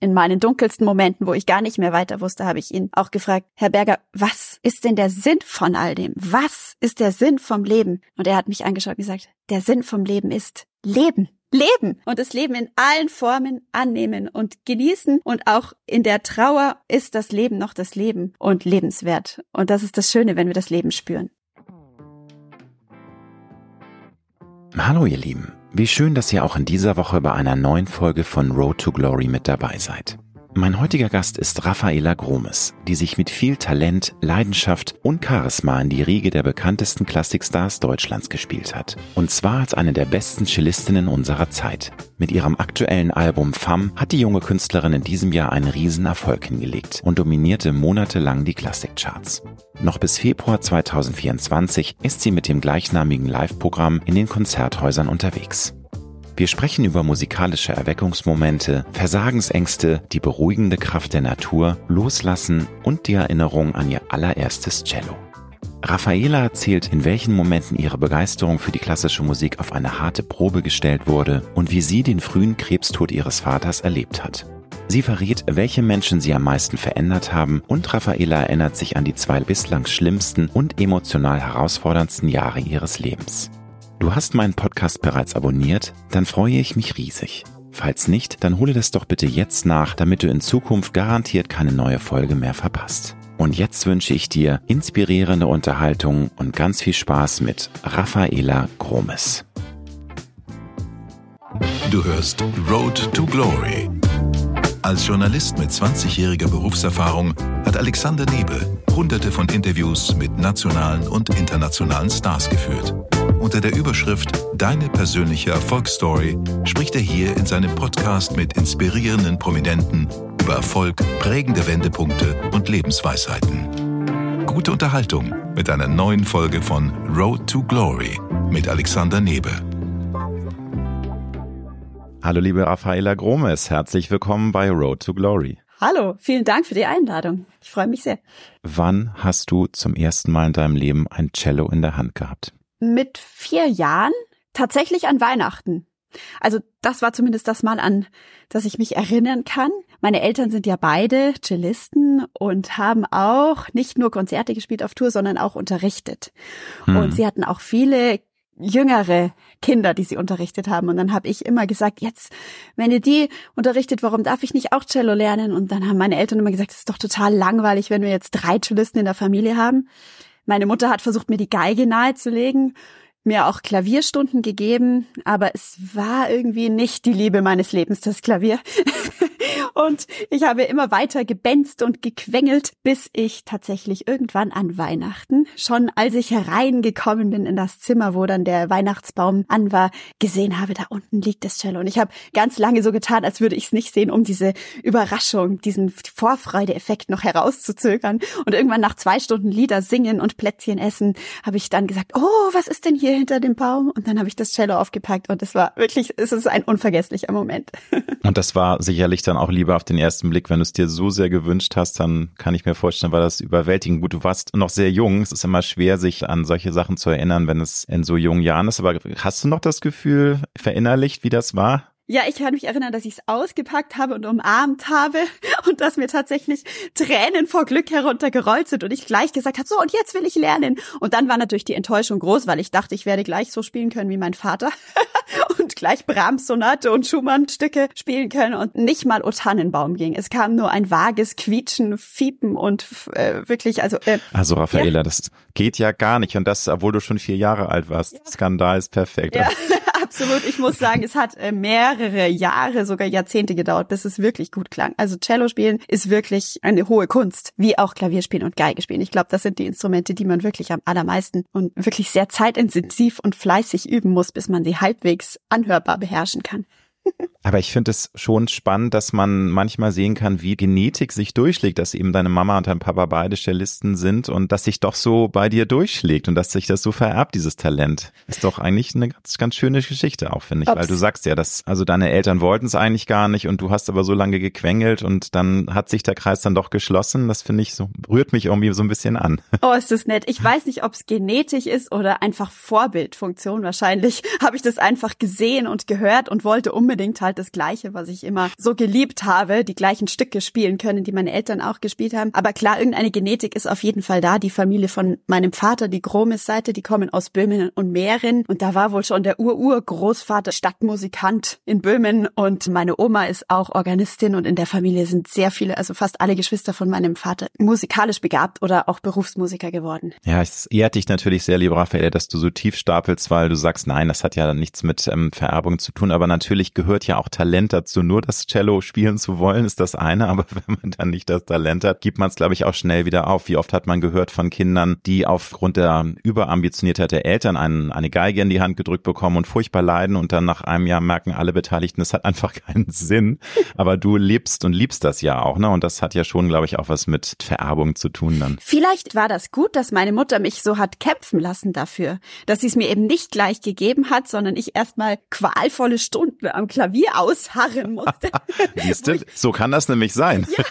in meinen dunkelsten Momenten, wo ich gar nicht mehr weiter wusste, habe ich ihn auch gefragt, Herr Berger, was ist denn der Sinn von all dem? Was ist der Sinn vom Leben? Und er hat mich angeschaut und gesagt, der Sinn vom Leben ist Leben. Leben und das Leben in allen Formen annehmen und genießen und auch in der Trauer ist das Leben noch das Leben und lebenswert. Und das ist das Schöne, wenn wir das Leben spüren. Hallo ihr Lieben. Wie schön, dass ihr auch in dieser Woche bei einer neuen Folge von Road to Glory mit dabei seid. Mein heutiger Gast ist Raffaela Gromes, die sich mit viel Talent, Leidenschaft und Charisma in die Riege der bekanntesten Klassikstars Deutschlands gespielt hat. Und zwar als eine der besten Cellistinnen unserer Zeit. Mit ihrem aktuellen Album Femme hat die junge Künstlerin in diesem Jahr einen Riesenerfolg hingelegt und dominierte monatelang die Klassikcharts. Noch bis Februar 2024 ist sie mit dem gleichnamigen Live-Programm in den Konzerthäusern unterwegs. Wir sprechen über musikalische Erweckungsmomente, Versagensängste, die beruhigende Kraft der Natur, Loslassen und die Erinnerung an ihr allererstes Cello. Raffaela erzählt, in welchen Momenten ihre Begeisterung für die klassische Musik auf eine harte Probe gestellt wurde und wie sie den frühen Krebstod ihres Vaters erlebt hat. Sie verrät, welche Menschen sie am meisten verändert haben und Raffaela erinnert sich an die zwei bislang schlimmsten und emotional herausforderndsten Jahre ihres Lebens. Du hast meinen Podcast bereits abonniert? Dann freue ich mich riesig. Falls nicht, dann hole das doch bitte jetzt nach, damit du in Zukunft garantiert keine neue Folge mehr verpasst. Und jetzt wünsche ich dir inspirierende Unterhaltung und ganz viel Spaß mit Raffaela Gromes. Du hörst Road to Glory. Als Journalist mit 20-jähriger Berufserfahrung hat Alexander Nebe hunderte von Interviews mit nationalen und internationalen Stars geführt. Unter der Überschrift Deine persönliche Erfolgsstory spricht er hier in seinem Podcast mit inspirierenden Prominenten über Erfolg, prägende Wendepunkte und Lebensweisheiten. Gute Unterhaltung mit einer neuen Folge von Road to Glory mit Alexander Nebe. Hallo liebe Raffaela Gromes, herzlich willkommen bei Road to Glory. Hallo, vielen Dank für die Einladung. Ich freue mich sehr. Wann hast du zum ersten Mal in deinem Leben ein Cello in der Hand gehabt? Mit vier Jahren tatsächlich an Weihnachten. Also das war zumindest das Mal an, dass ich mich erinnern kann. Meine Eltern sind ja beide Cellisten und haben auch nicht nur Konzerte gespielt auf Tour, sondern auch unterrichtet. Hm. Und sie hatten auch viele jüngere Kinder, die sie unterrichtet haben. Und dann habe ich immer gesagt, jetzt, wenn ihr die unterrichtet, warum darf ich nicht auch Cello lernen? Und dann haben meine Eltern immer gesagt, es ist doch total langweilig, wenn wir jetzt drei Cellisten in der Familie haben. Meine Mutter hat versucht, mir die Geige nahezulegen, mir auch Klavierstunden gegeben, aber es war irgendwie nicht die Liebe meines Lebens, das Klavier. Und ich habe immer weiter gebenzt und gequengelt, bis ich tatsächlich irgendwann an Weihnachten, schon als ich hereingekommen bin in das Zimmer, wo dann der Weihnachtsbaum an war, gesehen habe, da unten liegt das Cello. Und ich habe ganz lange so getan, als würde ich es nicht sehen, um diese Überraschung, diesen Vorfreude-Effekt noch herauszuzögern. Und irgendwann nach zwei Stunden Lieder singen und Plätzchen essen, habe ich dann gesagt, oh, was ist denn hier hinter dem Baum? Und dann habe ich das Cello aufgepackt und es war wirklich, es ist ein unvergesslicher Moment. Und das war sicherlich dann auch lieber lieber auf den ersten Blick. Wenn du es dir so sehr gewünscht hast, dann kann ich mir vorstellen, war das überwältigend. Gut, du warst noch sehr jung. Es ist immer schwer, sich an solche Sachen zu erinnern, wenn es in so jungen Jahren ist. Aber hast du noch das Gefühl verinnerlicht, wie das war? Ja, ich kann mich erinnern, dass ich es ausgepackt habe und umarmt habe und dass mir tatsächlich Tränen vor Glück heruntergerollt sind und ich gleich gesagt habe, so und jetzt will ich lernen. Und dann war natürlich die Enttäuschung groß, weil ich dachte, ich werde gleich so spielen können wie mein Vater und gleich Brahms Sonate und Schumann Stücke spielen können und nicht mal O Tannenbaum ging. Es kam nur ein vages Quietschen, Fiepen und äh, wirklich, also äh, Also Raffaela, ja. das geht ja gar nicht und das, obwohl du schon vier Jahre alt warst. Ja. Skandal ist perfekt. Ja. absolut. Ich muss sagen, es hat äh, mehrere Jahre, sogar Jahrzehnte gedauert, bis es wirklich gut klang. Also Cello spielen ist wirklich eine hohe Kunst, wie auch Klavierspielen und Geige spielen. Ich glaube, das sind die Instrumente, die man wirklich am allermeisten und wirklich sehr zeitintensiv und fleißig üben muss, bis man sie halbwegs anhörbar beherrschen kann. Aber ich finde es schon spannend, dass man manchmal sehen kann, wie Genetik sich durchschlägt, dass eben deine Mama und dein Papa beide Cellisten sind und dass sich doch so bei dir durchschlägt und dass sich das so vererbt, dieses Talent. Ist doch eigentlich eine ganz, ganz schöne Geschichte auch, finde ich, Ups. weil du sagst ja, dass, also deine Eltern wollten es eigentlich gar nicht und du hast aber so lange gequengelt und dann hat sich der Kreis dann doch geschlossen. Das finde ich so, rührt mich irgendwie so ein bisschen an. Oh, ist das nett. Ich weiß nicht, ob es genetisch ist oder einfach Vorbildfunktion. Wahrscheinlich habe ich das einfach gesehen und gehört und wollte unbedingt unbedingt halt das Gleiche, was ich immer so geliebt habe, die gleichen Stücke spielen können, die meine Eltern auch gespielt haben. Aber klar, irgendeine Genetik ist auf jeden Fall da. Die Familie von meinem Vater, die Gromes-Seite, die kommen aus Böhmen und Mähren. Und da war wohl schon der Ur-Ur-Großvater Stadtmusikant in Böhmen. Und meine Oma ist auch Organistin und in der Familie sind sehr viele, also fast alle Geschwister von meinem Vater musikalisch begabt oder auch Berufsmusiker geworden. Ja, es ehrt dich natürlich sehr, lieber Raphael, dass du so tief stapelst, weil du sagst, nein, das hat ja nichts mit ähm, Vererbung zu tun. Aber natürlich gehört ja auch Talent dazu. Nur das Cello spielen zu wollen, ist das eine. Aber wenn man dann nicht das Talent hat, gibt man es, glaube ich, auch schnell wieder auf. Wie oft hat man gehört von Kindern, die aufgrund der Überambitioniertheit der Eltern einen, eine Geige in die Hand gedrückt bekommen und furchtbar leiden und dann nach einem Jahr merken alle Beteiligten, es hat einfach keinen Sinn. Aber du lebst und liebst das ja auch, ne? Und das hat ja schon, glaube ich, auch was mit Vererbung zu tun dann. Vielleicht war das gut, dass meine Mutter mich so hat kämpfen lassen dafür, dass sie es mir eben nicht gleich gegeben hat, sondern ich erstmal qualvolle Stunden am Klavier ausharren musste. Siehst du, so kann das nämlich sein. Ja,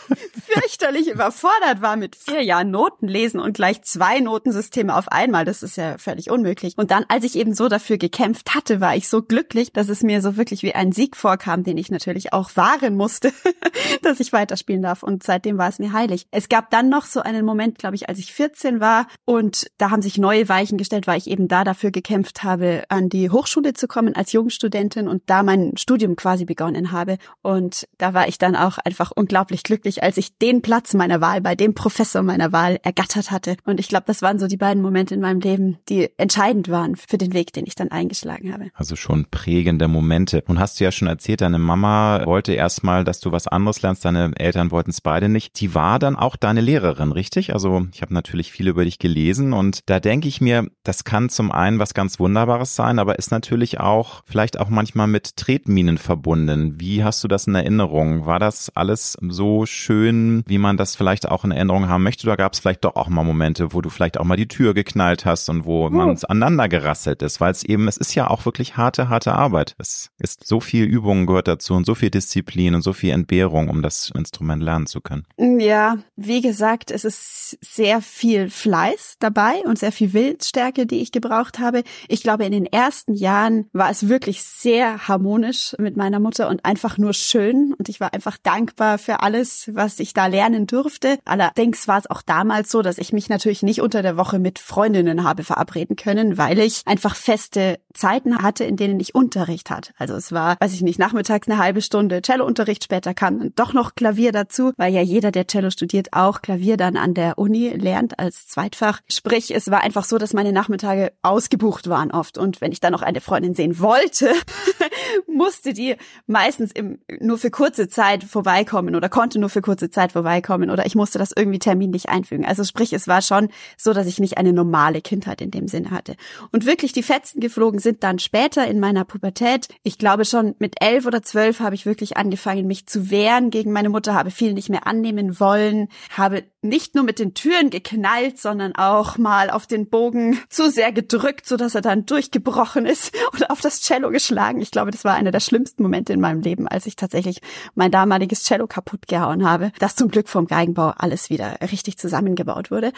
fürchterlich überfordert war mit vier Jahren Noten lesen und gleich zwei Notensysteme auf einmal. Das ist ja völlig unmöglich. Und dann, als ich eben so dafür gekämpft hatte, war ich so glücklich, dass es mir so wirklich wie ein Sieg vorkam, den ich natürlich auch wahren musste, dass ich weiterspielen darf. Und seitdem war es mir heilig. Es gab dann noch so einen Moment, glaube ich, als ich 14 war und da haben sich neue Weichen gestellt, weil ich eben da dafür gekämpft habe, an die Hochschule zu kommen als Jungstudentin und da mein Studium quasi begonnen habe. Und da war ich dann auch einfach unglaublich glücklich, als ich den Platz meiner Wahl bei dem Professor meiner Wahl ergattert hatte. Und ich glaube, das waren so die beiden Momente in meinem Leben, die entscheidend waren für den Weg, den ich dann eingeschlagen habe. Also schon prägende Momente. Nun hast du ja schon erzählt, deine Mama wollte erstmal, dass du was anderes lernst, deine Eltern wollten es beide nicht. Die war dann auch deine Lehrerin, richtig? Also ich habe natürlich viel über dich gelesen und da denke ich mir, das kann zum einen was ganz Wunderbares sein, aber ist natürlich auch vielleicht auch manchmal mit Tretminen verbunden. Wie hast du das in Erinnerung? War das alles so schön, wie man das vielleicht auch in Erinnerung haben möchte? Oder gab es vielleicht doch auch mal Momente, wo du vielleicht auch mal die Tür geknallt hast und wo oh. man aneinander gerasselt ist? Weil es eben, es ist ja auch wirklich harte, harte Arbeit. Es ist so viel Übung gehört dazu und so viel Disziplin und so viel Entbehrung, um das Instrument lernen zu können. Ja, wie gesagt, es ist sehr viel Fleiß dabei und sehr viel Willensstärke, die ich gebraucht habe. Ich glaube, in den ersten Jahren war es wirklich sehr harmonisch mit meiner Mutter und einfach nur schön. Und ich war einfach dankbar für alles, was ich da lernen durfte. Allerdings war es auch damals so, dass ich mich natürlich nicht unter der Woche mit Freundinnen habe verabreden können, weil ich einfach feste Zeiten hatte, in denen ich Unterricht hatte. Also es war, weiß ich nicht, nachmittags eine halbe Stunde Cellounterricht, später kam dann doch noch Klavier dazu, weil ja jeder, der Cello studiert, auch Klavier dann an der Uni lernt als Zweitfach. Sprich, es war einfach so, dass meine Nachmittage ausgebucht waren oft. Und wenn ich dann noch eine Freundin sehen wollte, musste die meistens im, nur für kurze Zeit vorbeikommen oder konnte nur für kurze Zeit vorbeikommen oder ich musste das irgendwie terminlich einfügen. Also sprich, es war schon so, dass ich nicht eine normale Kindheit in dem Sinne hatte. Und wirklich die Fetzen geflogen sind dann später in meiner Pubertät. Ich glaube schon mit elf oder zwölf habe ich wirklich angefangen, mich zu wehren gegen meine Mutter, habe viel nicht mehr annehmen wollen, habe nicht nur mit den Türen geknallt, sondern auch mal auf den Bogen zu sehr gedrückt, so er dann durchgebrochen ist oder auf das Cello geschlagen. Ich glaube, das war einer der schlimmsten Momente in meinem Leben, als ich tatsächlich mein damaliges Cello kaputt gehauen habe, das zum Glück vom Geigenbau alles wieder richtig zusammengebaut wurde.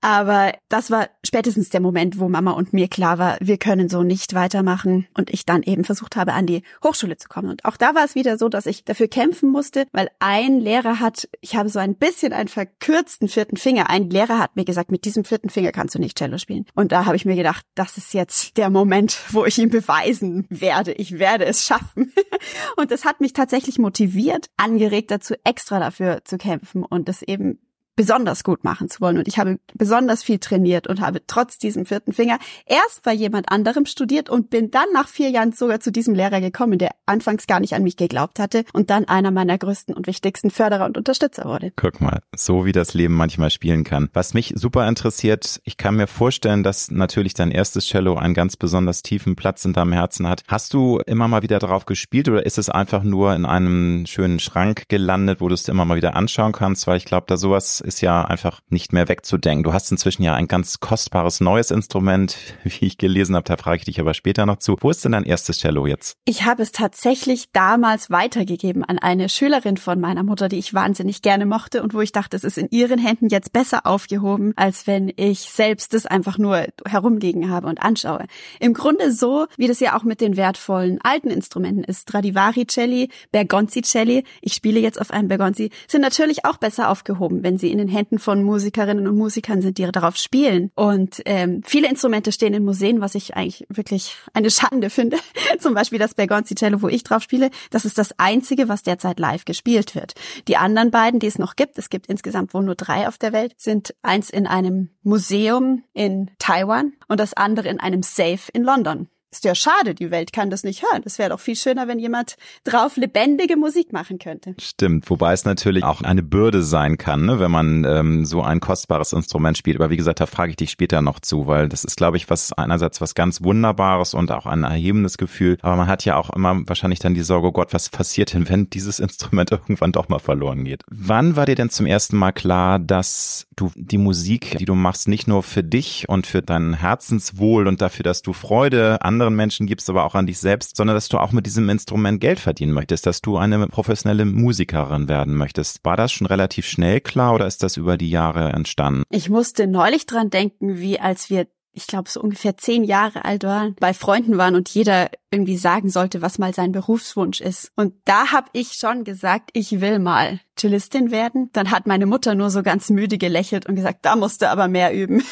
Aber das war spätestens der Moment, wo Mama und mir klar war, wir können so nicht weitermachen und ich dann eben versucht habe, an die Hochschule zu kommen. Und auch da war es wieder so, dass ich dafür kämpfen musste, weil ein Lehrer hat, ich habe so ein bisschen einen verkürzten vierten Finger. Ein Lehrer hat mir gesagt, mit diesem vierten Finger kannst du nicht Cello spielen. Und da habe ich mir gedacht, das ist jetzt der Moment, wo ich ihm beweisen werde. Ich werde es schaffen. und das hat mich tatsächlich motiviert, angeregt dazu, extra dafür zu kämpfen und das eben besonders gut machen zu wollen. Und ich habe besonders viel trainiert und habe trotz diesem vierten Finger erst bei jemand anderem studiert und bin dann nach vier Jahren sogar zu diesem Lehrer gekommen, der anfangs gar nicht an mich geglaubt hatte und dann einer meiner größten und wichtigsten Förderer und Unterstützer wurde. Guck mal, so wie das Leben manchmal spielen kann. Was mich super interessiert, ich kann mir vorstellen, dass natürlich dein erstes Cello einen ganz besonders tiefen Platz in deinem Herzen hat. Hast du immer mal wieder darauf gespielt oder ist es einfach nur in einem schönen Schrank gelandet, wo du es immer mal wieder anschauen kannst? Weil ich glaube, da sowas ist ja einfach nicht mehr wegzudenken. Du hast inzwischen ja ein ganz kostbares neues Instrument, wie ich gelesen habe, da frage ich dich aber später noch zu. Wo ist denn dein erstes Cello jetzt? Ich habe es tatsächlich damals weitergegeben an eine Schülerin von meiner Mutter, die ich wahnsinnig gerne mochte und wo ich dachte, es ist in ihren Händen jetzt besser aufgehoben, als wenn ich selbst es einfach nur herumliegen habe und anschaue. Im Grunde so, wie das ja auch mit den wertvollen alten Instrumenten ist. Stradivari Celli, Bergonzi Celli, ich spiele jetzt auf einem Bergonzi, sind natürlich auch besser aufgehoben, wenn sie in den Händen von Musikerinnen und Musikern sind, die darauf spielen. Und ähm, viele Instrumente stehen in Museen, was ich eigentlich wirklich eine Schande finde. Zum Beispiel das Bergonzi Cello, wo ich drauf spiele. Das ist das einzige, was derzeit live gespielt wird. Die anderen beiden, die es noch gibt, es gibt insgesamt wohl nur drei auf der Welt, sind eins in einem Museum in Taiwan und das andere in einem Safe in London. Ist ja schade, die Welt kann das nicht hören. Es wäre doch viel schöner, wenn jemand drauf lebendige Musik machen könnte. Stimmt, wobei es natürlich auch eine Bürde sein kann, ne, wenn man ähm, so ein kostbares Instrument spielt. Aber wie gesagt, da frage ich dich später noch zu, weil das ist, glaube ich, was einerseits was ganz Wunderbares und auch ein erhebendes Gefühl. Aber man hat ja auch immer wahrscheinlich dann die Sorge, oh Gott, was passiert denn, wenn dieses Instrument irgendwann doch mal verloren geht? Wann war dir denn zum ersten Mal klar, dass du die Musik, die du machst, nicht nur für dich und für dein Herzenswohl und dafür, dass du Freude an anderen Menschen gibst, aber auch an dich selbst, sondern dass du auch mit diesem Instrument Geld verdienen möchtest, dass du eine professionelle Musikerin werden möchtest. War das schon relativ schnell klar oder ist das über die Jahre entstanden? Ich musste neulich dran denken, wie als wir ich glaube, so ungefähr zehn Jahre alt waren, bei Freunden waren und jeder irgendwie sagen sollte, was mal sein Berufswunsch ist. Und da habe ich schon gesagt, ich will mal Cellistin werden. Dann hat meine Mutter nur so ganz müde gelächelt und gesagt, da musst du aber mehr üben.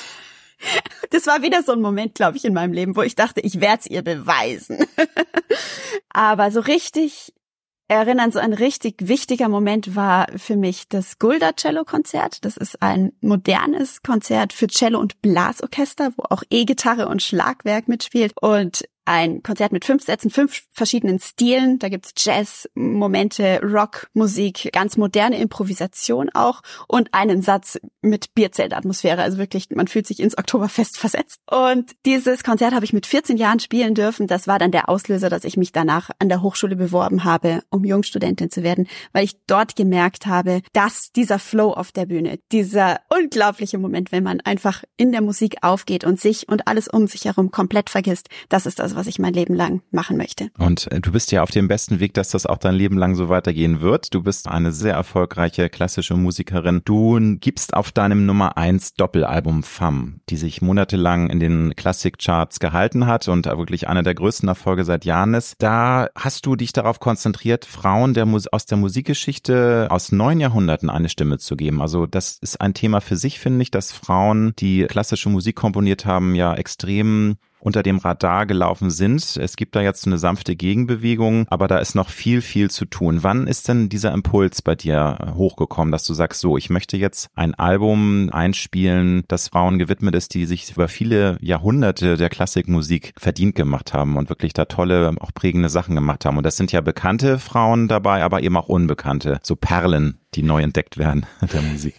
Das war wieder so ein Moment, glaube ich, in meinem Leben, wo ich dachte, ich werde es ihr beweisen. Aber so richtig erinnern, so ein richtig wichtiger Moment war für mich das Gulda Cello Konzert. Das ist ein modernes Konzert für Cello und Blasorchester, wo auch E-Gitarre und Schlagwerk mitspielt. Und ein Konzert mit fünf Sätzen, fünf verschiedenen Stilen. Da gibt's Jazz, Momente, Rock, Musik, ganz moderne Improvisation auch und einen Satz mit Bierzeltatmosphäre. Also wirklich, man fühlt sich ins Oktoberfest versetzt. Und dieses Konzert habe ich mit 14 Jahren spielen dürfen. Das war dann der Auslöser, dass ich mich danach an der Hochschule beworben habe, um Jungstudentin zu werden, weil ich dort gemerkt habe, dass dieser Flow auf der Bühne, dieser unglaubliche Moment, wenn man einfach in der Musik aufgeht und sich und alles um sich herum komplett vergisst, das ist das, was ich mein Leben lang machen möchte. Und äh, du bist ja auf dem besten Weg, dass das auch dein Leben lang so weitergehen wird. Du bist eine sehr erfolgreiche klassische Musikerin. Du gibst auf deinem Nummer eins Doppelalbum Femme, die sich monatelang in den Klassikcharts gehalten hat und wirklich einer der größten Erfolge seit Jahren ist. Da hast du dich darauf konzentriert, Frauen der aus der Musikgeschichte aus neun Jahrhunderten eine Stimme zu geben. Also das ist ein Thema für sich, finde ich, dass Frauen, die klassische Musik komponiert haben, ja extrem unter dem Radar gelaufen sind. Es gibt da jetzt eine sanfte Gegenbewegung, aber da ist noch viel, viel zu tun. Wann ist denn dieser Impuls bei dir hochgekommen, dass du sagst, so, ich möchte jetzt ein Album einspielen, das Frauen gewidmet ist, die sich über viele Jahrhunderte der Klassikmusik verdient gemacht haben und wirklich da tolle, auch prägende Sachen gemacht haben. Und das sind ja bekannte Frauen dabei, aber eben auch unbekannte, so Perlen, die neu entdeckt werden der Musik.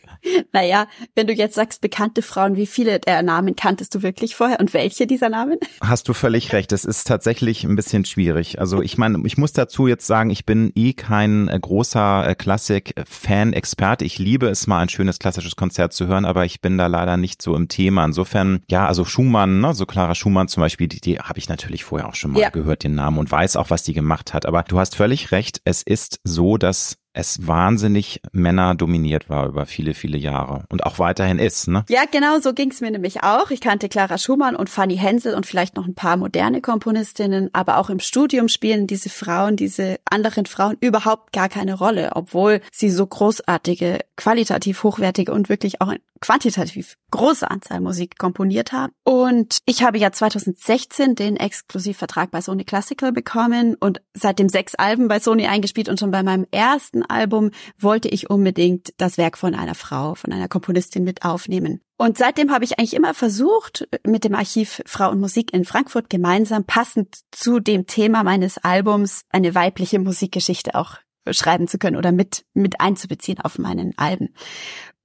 Naja, wenn du jetzt sagst, bekannte Frauen, wie viele der Namen kanntest du wirklich vorher und welche dieser Namen? Hast du völlig recht. Es ist tatsächlich ein bisschen schwierig. Also ich meine, ich muss dazu jetzt sagen, ich bin eh kein äh, großer äh, Klassik-Fan-Experte. Ich liebe es mal, ein schönes klassisches Konzert zu hören, aber ich bin da leider nicht so im Thema. Insofern, ja, also Schumann, ne, so Clara Schumann zum Beispiel, die, die habe ich natürlich vorher auch schon mal ja. gehört, den Namen und weiß auch, was die gemacht hat. Aber du hast völlig recht. Es ist so, dass es wahnsinnig Männer dominiert war über viele, viele Jahre und auch weiterhin ist. Ne? Ja, genau, so ging's mir nämlich auch. Ich kannte Clara Schumann und Fanny Hensel und vielleicht noch ein paar moderne Komponistinnen, aber auch im Studium spielen diese Frauen, diese anderen Frauen überhaupt gar keine Rolle, obwohl sie so großartige, qualitativ hochwertige und wirklich auch quantitativ große Anzahl Musik komponiert haben. Und ich habe ja 2016 den Exklusivvertrag bei Sony Classical bekommen und seitdem sechs Alben bei Sony eingespielt und schon bei meinem ersten Album wollte ich unbedingt das Werk von einer Frau, von einer Komponistin mit aufnehmen. Und seitdem habe ich eigentlich immer versucht, mit dem Archiv Frau und Musik in Frankfurt gemeinsam passend zu dem Thema meines Albums eine weibliche Musikgeschichte auch schreiben zu können oder mit, mit einzubeziehen auf meinen Alben.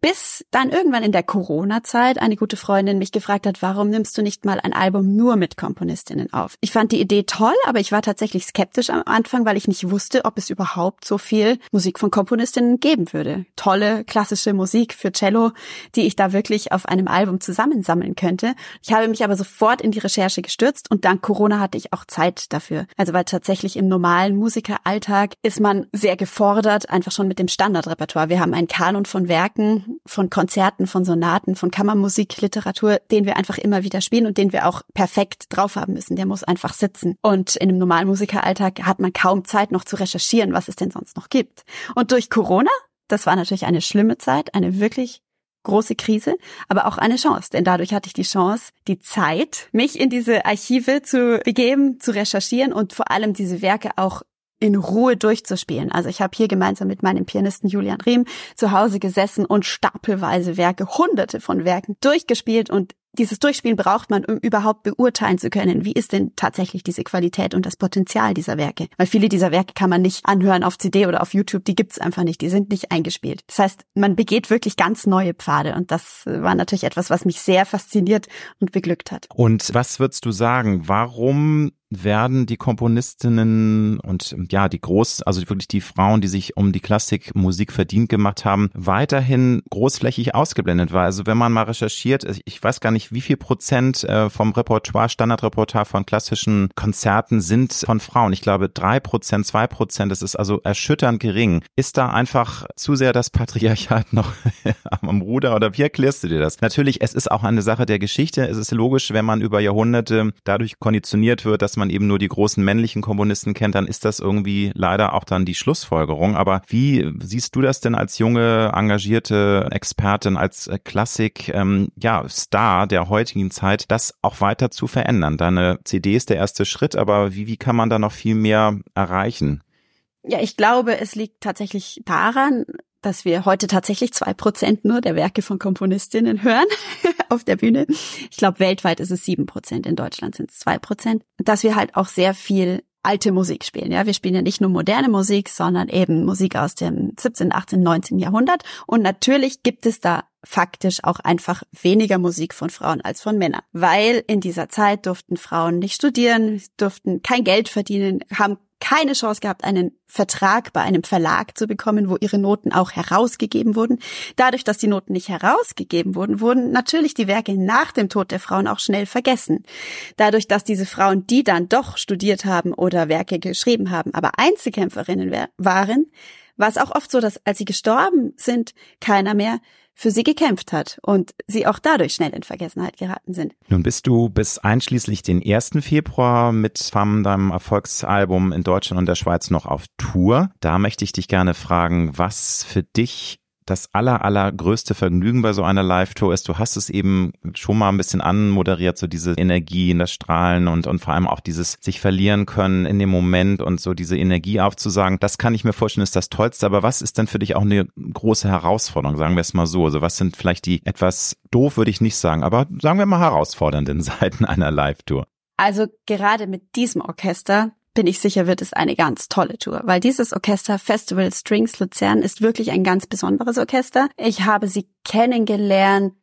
Bis dann irgendwann in der Corona-Zeit eine gute Freundin mich gefragt hat, warum nimmst du nicht mal ein Album nur mit Komponistinnen auf? Ich fand die Idee toll, aber ich war tatsächlich skeptisch am Anfang, weil ich nicht wusste, ob es überhaupt so viel Musik von Komponistinnen geben würde. Tolle klassische Musik für Cello, die ich da wirklich auf einem Album zusammensammeln könnte. Ich habe mich aber sofort in die Recherche gestürzt und dank Corona hatte ich auch Zeit dafür. Also weil tatsächlich im normalen Musikeralltag ist man sehr gefordert, einfach schon mit dem Standardrepertoire. Wir haben einen Kanon von Werken, von Konzerten, von Sonaten, von Kammermusik, Literatur, den wir einfach immer wieder spielen und den wir auch perfekt drauf haben müssen. Der muss einfach sitzen. Und in einem normalen Musikeralltag hat man kaum Zeit noch zu recherchieren, was es denn sonst noch gibt. Und durch Corona, das war natürlich eine schlimme Zeit, eine wirklich große Krise, aber auch eine Chance, denn dadurch hatte ich die Chance, die Zeit, mich in diese Archive zu begeben, zu recherchieren und vor allem diese Werke auch in Ruhe durchzuspielen. Also ich habe hier gemeinsam mit meinem Pianisten Julian Riem zu Hause gesessen und stapelweise Werke, hunderte von Werken durchgespielt und dieses Durchspielen braucht man, um überhaupt beurteilen zu können, wie ist denn tatsächlich diese Qualität und das Potenzial dieser Werke. Weil viele dieser Werke kann man nicht anhören auf CD oder auf YouTube, die gibt's einfach nicht, die sind nicht eingespielt. Das heißt, man begeht wirklich ganz neue Pfade und das war natürlich etwas, was mich sehr fasziniert und beglückt hat. Und was würdest du sagen, warum werden die Komponistinnen und ja, die groß, also wirklich die Frauen, die sich um die Klassikmusik verdient gemacht haben, weiterhin großflächig ausgeblendet war. Also wenn man mal recherchiert, ich weiß gar nicht, wie viel Prozent äh, vom Repertoire, Standardrepertoire von klassischen Konzerten sind von Frauen. Ich glaube drei Prozent, zwei Prozent, das ist also erschütternd gering. Ist da einfach zu sehr das Patriarchat noch am Ruder oder wie erklärst du dir das? Natürlich, es ist auch eine Sache der Geschichte. Es ist logisch, wenn man über Jahrhunderte dadurch konditioniert wird, dass man man eben nur die großen männlichen Komponisten kennt, dann ist das irgendwie leider auch dann die Schlussfolgerung. Aber wie siehst du das denn als junge, engagierte Expertin, als Klassik, ähm, ja, Star der heutigen Zeit, das auch weiter zu verändern? Deine CD ist der erste Schritt, aber wie, wie kann man da noch viel mehr erreichen? Ja, ich glaube, es liegt tatsächlich daran, dass wir heute tatsächlich zwei Prozent nur der Werke von Komponistinnen hören auf der Bühne. Ich glaube, weltweit ist es sieben Prozent, in Deutschland sind es zwei Prozent. Dass wir halt auch sehr viel alte Musik spielen. Ja, wir spielen ja nicht nur moderne Musik, sondern eben Musik aus dem 17., 18., 19. Jahrhundert. Und natürlich gibt es da faktisch auch einfach weniger Musik von Frauen als von Männern. Weil in dieser Zeit durften Frauen nicht studieren, durften kein Geld verdienen, haben keine Chance gehabt, einen Vertrag bei einem Verlag zu bekommen, wo ihre Noten auch herausgegeben wurden. Dadurch, dass die Noten nicht herausgegeben wurden, wurden natürlich die Werke nach dem Tod der Frauen auch schnell vergessen. Dadurch, dass diese Frauen, die dann doch studiert haben oder Werke geschrieben haben, aber Einzelkämpferinnen waren, war es auch oft so, dass als sie gestorben sind, keiner mehr für sie gekämpft hat und sie auch dadurch schnell in Vergessenheit geraten sind. Nun bist du bis einschließlich den 1. Februar mit FAM, deinem Erfolgsalbum in Deutschland und der Schweiz noch auf Tour. Da möchte ich dich gerne fragen, was für dich das aller, allergrößte Vergnügen bei so einer Live-Tour ist, du hast es eben schon mal ein bisschen anmoderiert, so diese Energie in das Strahlen und, und vor allem auch dieses sich verlieren können in dem Moment und so diese Energie aufzusagen. Das kann ich mir vorstellen, ist das Tollste. Aber was ist denn für dich auch eine große Herausforderung? Sagen wir es mal so. Also was sind vielleicht die etwas doof, würde ich nicht sagen, aber sagen wir mal herausfordernden Seiten einer Live-Tour? Also gerade mit diesem Orchester bin ich sicher, wird es eine ganz tolle Tour, weil dieses Orchester Festival Strings Luzern ist wirklich ein ganz besonderes Orchester. Ich habe sie kennengelernt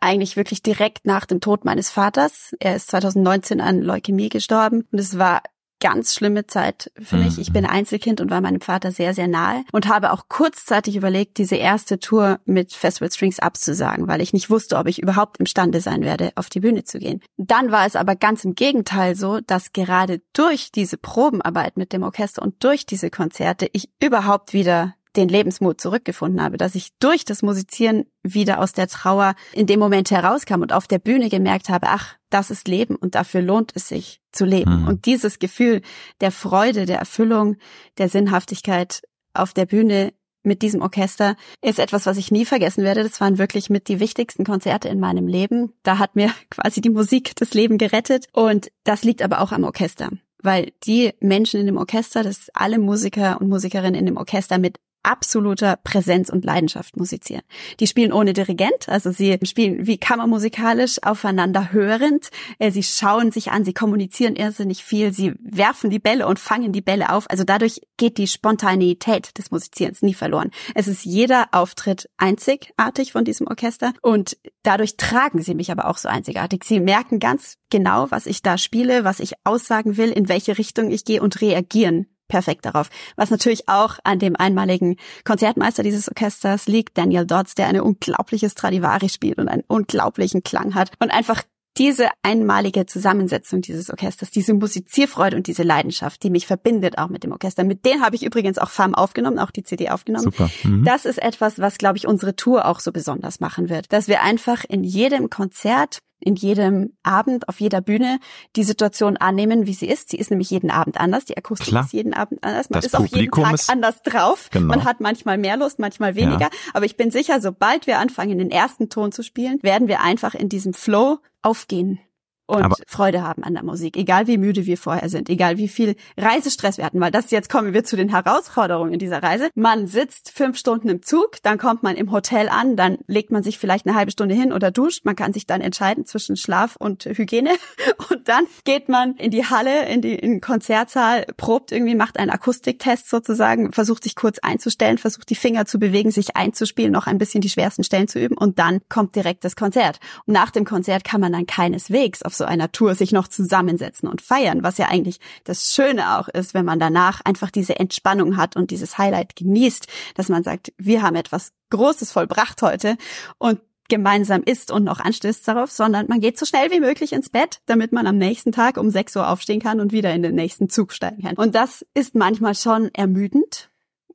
eigentlich wirklich direkt nach dem Tod meines Vaters. Er ist 2019 an Leukämie gestorben und es war ganz schlimme Zeit für mich. Ich bin mhm. Einzelkind und war meinem Vater sehr, sehr nahe und habe auch kurzzeitig überlegt, diese erste Tour mit Festival Strings abzusagen, weil ich nicht wusste, ob ich überhaupt imstande sein werde, auf die Bühne zu gehen. Dann war es aber ganz im Gegenteil so, dass gerade durch diese Probenarbeit mit dem Orchester und durch diese Konzerte ich überhaupt wieder den Lebensmut zurückgefunden habe, dass ich durch das Musizieren wieder aus der Trauer in dem Moment herauskam und auf der Bühne gemerkt habe, ach, das ist Leben und dafür lohnt es sich zu leben. Mhm. Und dieses Gefühl der Freude, der Erfüllung, der Sinnhaftigkeit auf der Bühne mit diesem Orchester ist etwas, was ich nie vergessen werde. Das waren wirklich mit die wichtigsten Konzerte in meinem Leben. Da hat mir quasi die Musik das Leben gerettet. Und das liegt aber auch am Orchester weil die Menschen in dem Orchester, das alle Musiker und Musikerinnen in dem Orchester mit absoluter Präsenz und Leidenschaft musizieren. Die spielen ohne Dirigent, also sie spielen wie kammermusikalisch aufeinander hörend. Äh, sie schauen sich an, sie kommunizieren irrsinnig viel, sie werfen die Bälle und fangen die Bälle auf. Also dadurch geht die Spontaneität des Musizierens nie verloren. Es ist jeder Auftritt einzigartig von diesem Orchester und dadurch tragen sie mich aber auch so einzigartig. Sie merken ganz genau, was ich da spiele, was ich aussagen will, in welche Richtung ich gehe und reagieren perfekt darauf. Was natürlich auch an dem einmaligen Konzertmeister dieses Orchesters liegt, Daniel Dodds, der eine unglaubliche Stradivari spielt und einen unglaublichen Klang hat und einfach diese einmalige Zusammensetzung dieses Orchesters, diese Musizierfreude und diese Leidenschaft, die mich verbindet auch mit dem Orchester. Mit denen habe ich übrigens auch FAM aufgenommen, auch die CD aufgenommen. Super. Mhm. Das ist etwas, was, glaube ich, unsere Tour auch so besonders machen wird. Dass wir einfach in jedem Konzert in jedem Abend, auf jeder Bühne die Situation annehmen, wie sie ist. Sie ist nämlich jeden Abend anders. Die Akustik Klar. ist jeden Abend anders. Man das ist Publikum auch jeden Tag anders drauf. Genau. Man hat manchmal mehr Lust, manchmal weniger. Ja. Aber ich bin sicher, sobald wir anfangen, den ersten Ton zu spielen, werden wir einfach in diesem Flow aufgehen und Aber Freude haben an der Musik, egal wie müde wir vorher sind, egal wie viel Reisestress wir hatten, weil das jetzt kommen wir zu den Herausforderungen in dieser Reise. Man sitzt fünf Stunden im Zug, dann kommt man im Hotel an, dann legt man sich vielleicht eine halbe Stunde hin oder duscht. Man kann sich dann entscheiden zwischen Schlaf und Hygiene und dann geht man in die Halle, in, die, in den Konzertsaal, probt irgendwie, macht einen Akustiktest sozusagen, versucht sich kurz einzustellen, versucht die Finger zu bewegen, sich einzuspielen, noch ein bisschen die schwersten Stellen zu üben und dann kommt direkt das Konzert. Und nach dem Konzert kann man dann keineswegs auf auf so einer Tour sich noch zusammensetzen und feiern, was ja eigentlich das Schöne auch ist, wenn man danach einfach diese Entspannung hat und dieses Highlight genießt, dass man sagt, wir haben etwas Großes vollbracht heute und gemeinsam isst und noch anstößt darauf, sondern man geht so schnell wie möglich ins Bett, damit man am nächsten Tag um 6 Uhr aufstehen kann und wieder in den nächsten Zug steigen kann. Und das ist manchmal schon ermüdend,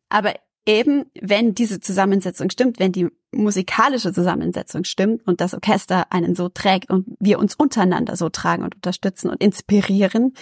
aber eben, wenn diese Zusammensetzung stimmt, wenn die musikalische Zusammensetzung stimmt und das Orchester einen so trägt und wir uns untereinander so tragen und unterstützen und inspirieren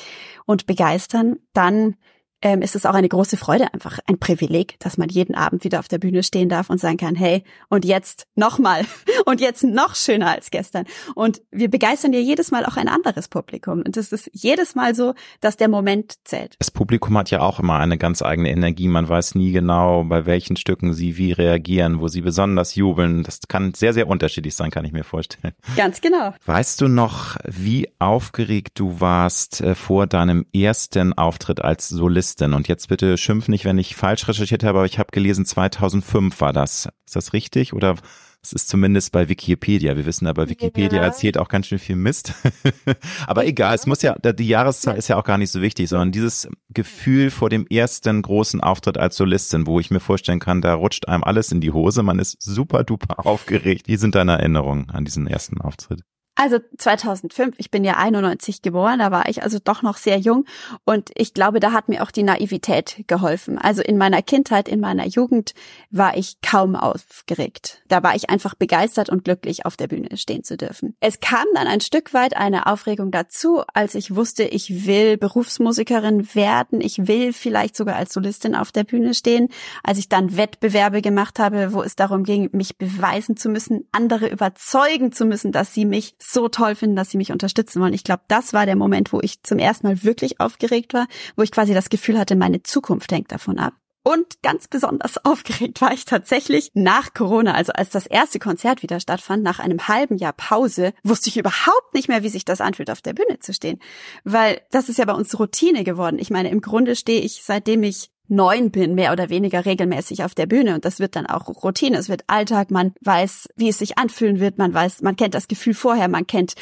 und begeistern, dann ähm, ist es auch eine große Freude, einfach ein Privileg, dass man jeden Abend wieder auf der Bühne stehen darf und sagen kann, hey, und jetzt nochmal und jetzt noch schöner als gestern. Und wir begeistern ja jedes Mal auch ein anderes Publikum. Und es ist jedes Mal so, dass der Moment zählt. Das Publikum hat ja auch immer eine ganz eigene Energie. Man weiß nie genau, bei welchen Stücken sie wie reagieren, wo sie besonders jubeln. Das kann sehr, sehr unterschiedlich sein, kann ich mir vorstellen. Ganz genau. Weißt du noch, wie aufgeregt du warst äh, vor deinem ersten Auftritt als Solist? Journalistin. Und jetzt bitte schimpf nicht, wenn ich falsch recherchiert habe, aber ich habe gelesen, 2005 war das. Ist das richtig? Oder es ist zumindest bei Wikipedia. Wir wissen aber, Wikipedia ja. erzählt auch ganz schön viel Mist. aber egal, es muss ja, die Jahreszahl ist ja auch gar nicht so wichtig, sondern dieses Gefühl vor dem ersten großen Auftritt als Solistin, wo ich mir vorstellen kann, da rutscht einem alles in die Hose, man ist super duper aufgeregt. Wie sind deine Erinnerungen an diesen ersten Auftritt? Also 2005, ich bin ja 91 geboren, da war ich also doch noch sehr jung und ich glaube, da hat mir auch die Naivität geholfen. Also in meiner Kindheit, in meiner Jugend war ich kaum aufgeregt. Da war ich einfach begeistert und glücklich, auf der Bühne stehen zu dürfen. Es kam dann ein Stück weit eine Aufregung dazu, als ich wusste, ich will Berufsmusikerin werden, ich will vielleicht sogar als Solistin auf der Bühne stehen. Als ich dann Wettbewerbe gemacht habe, wo es darum ging, mich beweisen zu müssen, andere überzeugen zu müssen, dass sie mich so toll finden, dass sie mich unterstützen wollen. Ich glaube, das war der Moment, wo ich zum ersten Mal wirklich aufgeregt war, wo ich quasi das Gefühl hatte, meine Zukunft hängt davon ab. Und ganz besonders aufgeregt war ich tatsächlich nach Corona, also als das erste Konzert wieder stattfand, nach einem halben Jahr Pause, wusste ich überhaupt nicht mehr, wie sich das anfühlt, auf der Bühne zu stehen. Weil das ist ja bei uns Routine geworden. Ich meine, im Grunde stehe ich, seitdem ich neun bin, mehr oder weniger regelmäßig auf der Bühne und das wird dann auch Routine, es wird Alltag, man weiß, wie es sich anfühlen wird, man weiß, man kennt das Gefühl vorher, man kennt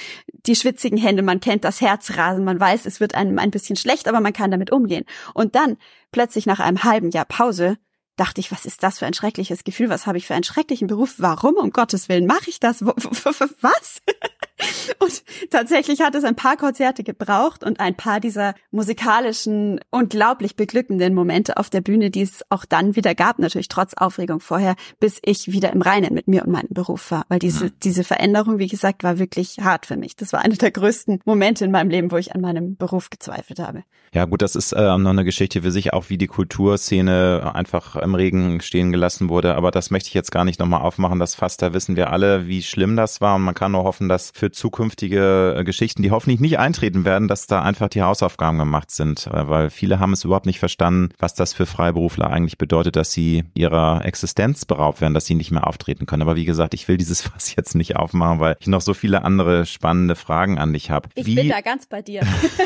die schwitzigen Hände, man kennt das Herzrasen, man weiß, es wird einem ein bisschen schlecht, aber man kann damit umgehen. Und dann plötzlich nach einem halben Jahr Pause dachte ich, was ist das für ein schreckliches Gefühl? Was habe ich für einen schrecklichen Beruf? Warum um Gottes Willen mache ich das? Was? Und tatsächlich hat es ein paar Konzerte gebraucht und ein paar dieser musikalischen, unglaublich beglückenden Momente auf der Bühne, die es auch dann wieder gab, natürlich trotz Aufregung vorher, bis ich wieder im Reinen mit mir und meinem Beruf war. Weil diese, diese Veränderung, wie gesagt, war wirklich hart für mich. Das war einer der größten Momente in meinem Leben, wo ich an meinem Beruf gezweifelt habe. Ja, gut, das ist äh, noch eine Geschichte für sich, auch wie die Kulturszene einfach im Regen stehen gelassen wurde. Aber das möchte ich jetzt gar nicht nochmal aufmachen. Das Fass, da wissen wir alle, wie schlimm das war. Und man kann nur hoffen, dass für zukünftige äh, Geschichten, die hoffentlich nicht eintreten werden, dass da einfach die Hausaufgaben gemacht sind, äh, weil viele haben es überhaupt nicht verstanden, was das für Freiberufler eigentlich bedeutet, dass sie ihrer Existenz beraubt werden, dass sie nicht mehr auftreten können. Aber wie gesagt, ich will dieses Fass jetzt nicht aufmachen, weil ich noch so viele andere spannende Fragen an dich habe. Ich wie, bin da ganz bei dir.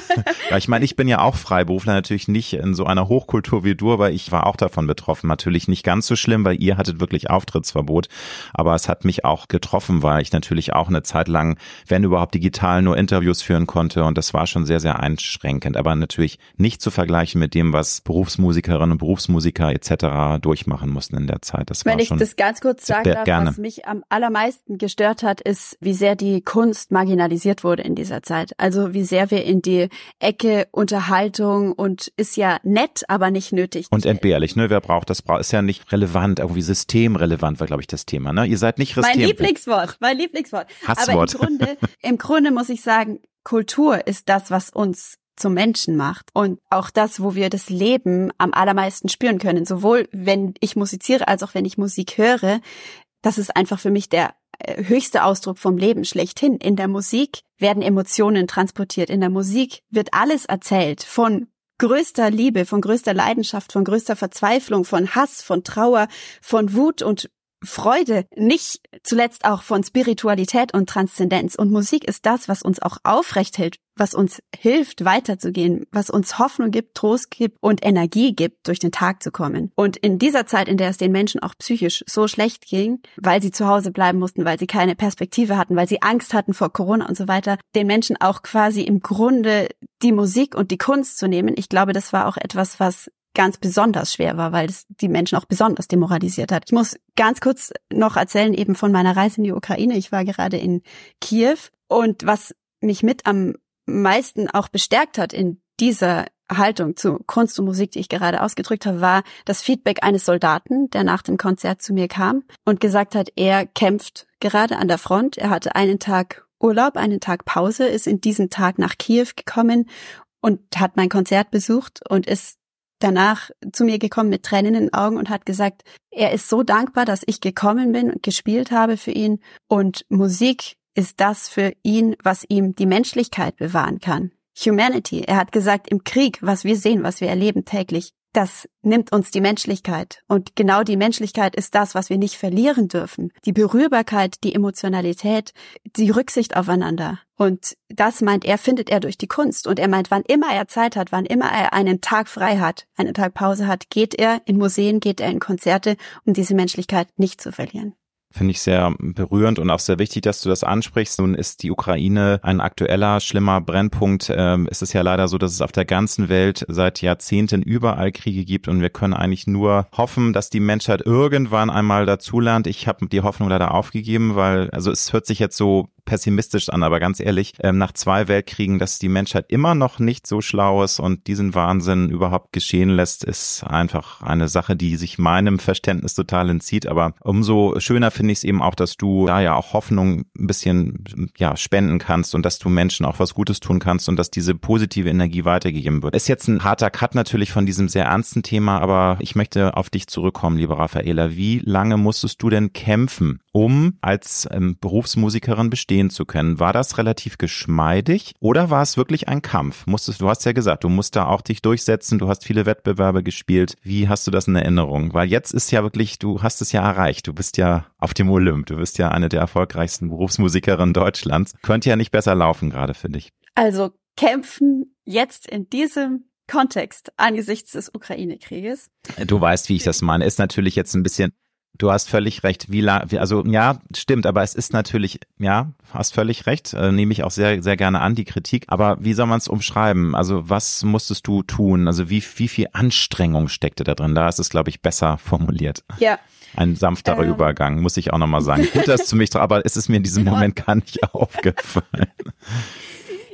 ja, ich meine, ich bin ja auch Freiberufler, natürlich nicht in so einer Hochkultur wie du, aber ich war auch davon betroffen. Natürlich nicht ganz so schlimm, weil ihr hattet wirklich Auftrittsverbot, aber es hat mich auch getroffen, weil ich natürlich auch eine Zeit lang, wenn überhaupt digital, nur Interviews führen konnte und das war schon sehr, sehr einschränkend, aber natürlich nicht zu vergleichen mit dem, was Berufsmusikerinnen und Berufsmusiker etc. durchmachen mussten in der Zeit. Das Wenn war ich schon das ganz kurz sagen darf, gerne. was mich am allermeisten gestört hat, ist, wie sehr die Kunst marginalisiert wurde in dieser Zeit. Also wie sehr wir in die Ecke Unterhaltung und ist ja nett, aber nicht nötig. und entbehrlich, ne? Wer braucht das? Ist ja nicht relevant, irgendwie systemrelevant war, glaube ich, das Thema. Ne? Ihr seid nicht Mein System. Lieblingswort, mein Lieblingswort. Hasswort. Aber im Grunde, im Grunde muss ich sagen, Kultur ist das, was uns zum Menschen macht und auch das, wo wir das Leben am allermeisten spüren können. Sowohl wenn ich musiziere als auch wenn ich Musik höre. Das ist einfach für mich der äh, höchste Ausdruck vom Leben schlechthin. In der Musik werden Emotionen transportiert. In der Musik wird alles erzählt von größter Liebe, von größter Leidenschaft, von größter Verzweiflung, von Hass, von Trauer, von Wut und Freude, nicht zuletzt auch von Spiritualität und Transzendenz. Und Musik ist das, was uns auch aufrecht hält, was uns hilft, weiterzugehen, was uns Hoffnung gibt, Trost gibt und Energie gibt, durch den Tag zu kommen. Und in dieser Zeit, in der es den Menschen auch psychisch so schlecht ging, weil sie zu Hause bleiben mussten, weil sie keine Perspektive hatten, weil sie Angst hatten vor Corona und so weiter, den Menschen auch quasi im Grunde die Musik und die Kunst zu nehmen. Ich glaube, das war auch etwas, was ganz besonders schwer war, weil es die Menschen auch besonders demoralisiert hat. Ich muss ganz kurz noch erzählen eben von meiner Reise in die Ukraine. Ich war gerade in Kiew und was mich mit am meisten auch bestärkt hat in dieser Haltung zu Kunst und Musik, die ich gerade ausgedrückt habe, war das Feedback eines Soldaten, der nach dem Konzert zu mir kam und gesagt hat, er kämpft gerade an der Front. Er hatte einen Tag Urlaub, einen Tag Pause, ist in diesem Tag nach Kiew gekommen und hat mein Konzert besucht und ist danach zu mir gekommen mit Tränen in den Augen und hat gesagt, er ist so dankbar, dass ich gekommen bin und gespielt habe für ihn und Musik ist das für ihn, was ihm die Menschlichkeit bewahren kann. Humanity. Er hat gesagt, im Krieg, was wir sehen, was wir erleben täglich, das nimmt uns die Menschlichkeit. Und genau die Menschlichkeit ist das, was wir nicht verlieren dürfen. Die Berührbarkeit, die Emotionalität, die Rücksicht aufeinander. Und das meint er, findet er durch die Kunst. Und er meint, wann immer er Zeit hat, wann immer er einen Tag frei hat, einen Tag Pause hat, geht er in Museen, geht er in Konzerte, um diese Menschlichkeit nicht zu verlieren. Finde ich sehr berührend und auch sehr wichtig, dass du das ansprichst. Nun ist die Ukraine ein aktueller, schlimmer Brennpunkt. Ähm, es ist ja leider so, dass es auf der ganzen Welt seit Jahrzehnten überall Kriege gibt und wir können eigentlich nur hoffen, dass die Menschheit irgendwann einmal dazulernt. Ich habe die Hoffnung leider aufgegeben, weil, also es hört sich jetzt so pessimistisch an, aber ganz ehrlich, ähm, nach zwei Weltkriegen, dass die Menschheit immer noch nicht so schlau ist und diesen Wahnsinn überhaupt geschehen lässt, ist einfach eine Sache, die sich meinem Verständnis total entzieht. Aber umso schöner finde ich es eben auch, dass du da ja auch Hoffnung ein bisschen ja spenden kannst und dass du Menschen auch was Gutes tun kannst und dass diese positive Energie weitergegeben wird. Ist jetzt ein harter Cut natürlich von diesem sehr ernsten Thema, aber ich möchte auf dich zurückkommen, liebe Raffaela. Wie lange musstest du denn kämpfen, um als ähm, Berufsmusikerin bestehen zu können? War das relativ geschmeidig oder war es wirklich ein Kampf? Musstest, du hast ja gesagt, du musst da auch dich durchsetzen, du hast viele Wettbewerbe gespielt. Wie hast du das in Erinnerung? Weil jetzt ist ja wirklich, du hast es ja erreicht. Du bist ja auf dem Olymp. Du bist ja eine der erfolgreichsten Berufsmusikerinnen Deutschlands. Könnte ja nicht besser laufen gerade für dich. Also kämpfen jetzt in diesem Kontext angesichts des Ukraine-Krieges. Du weißt, wie ich das meine. Ist natürlich jetzt ein bisschen Du hast völlig recht. Wie la also ja, stimmt, aber es ist natürlich, ja, hast völlig recht, äh, nehme ich auch sehr, sehr gerne an, die Kritik. Aber wie soll man es umschreiben? Also was musstest du tun? Also wie, wie viel Anstrengung steckte da drin? Da ist es, glaube ich, besser formuliert. Ja. Ein sanfterer Ähm. Übergang, muss ich auch nochmal sagen. Gut, dass du mich, aber es ist mir in diesem Moment gar nicht aufgefallen.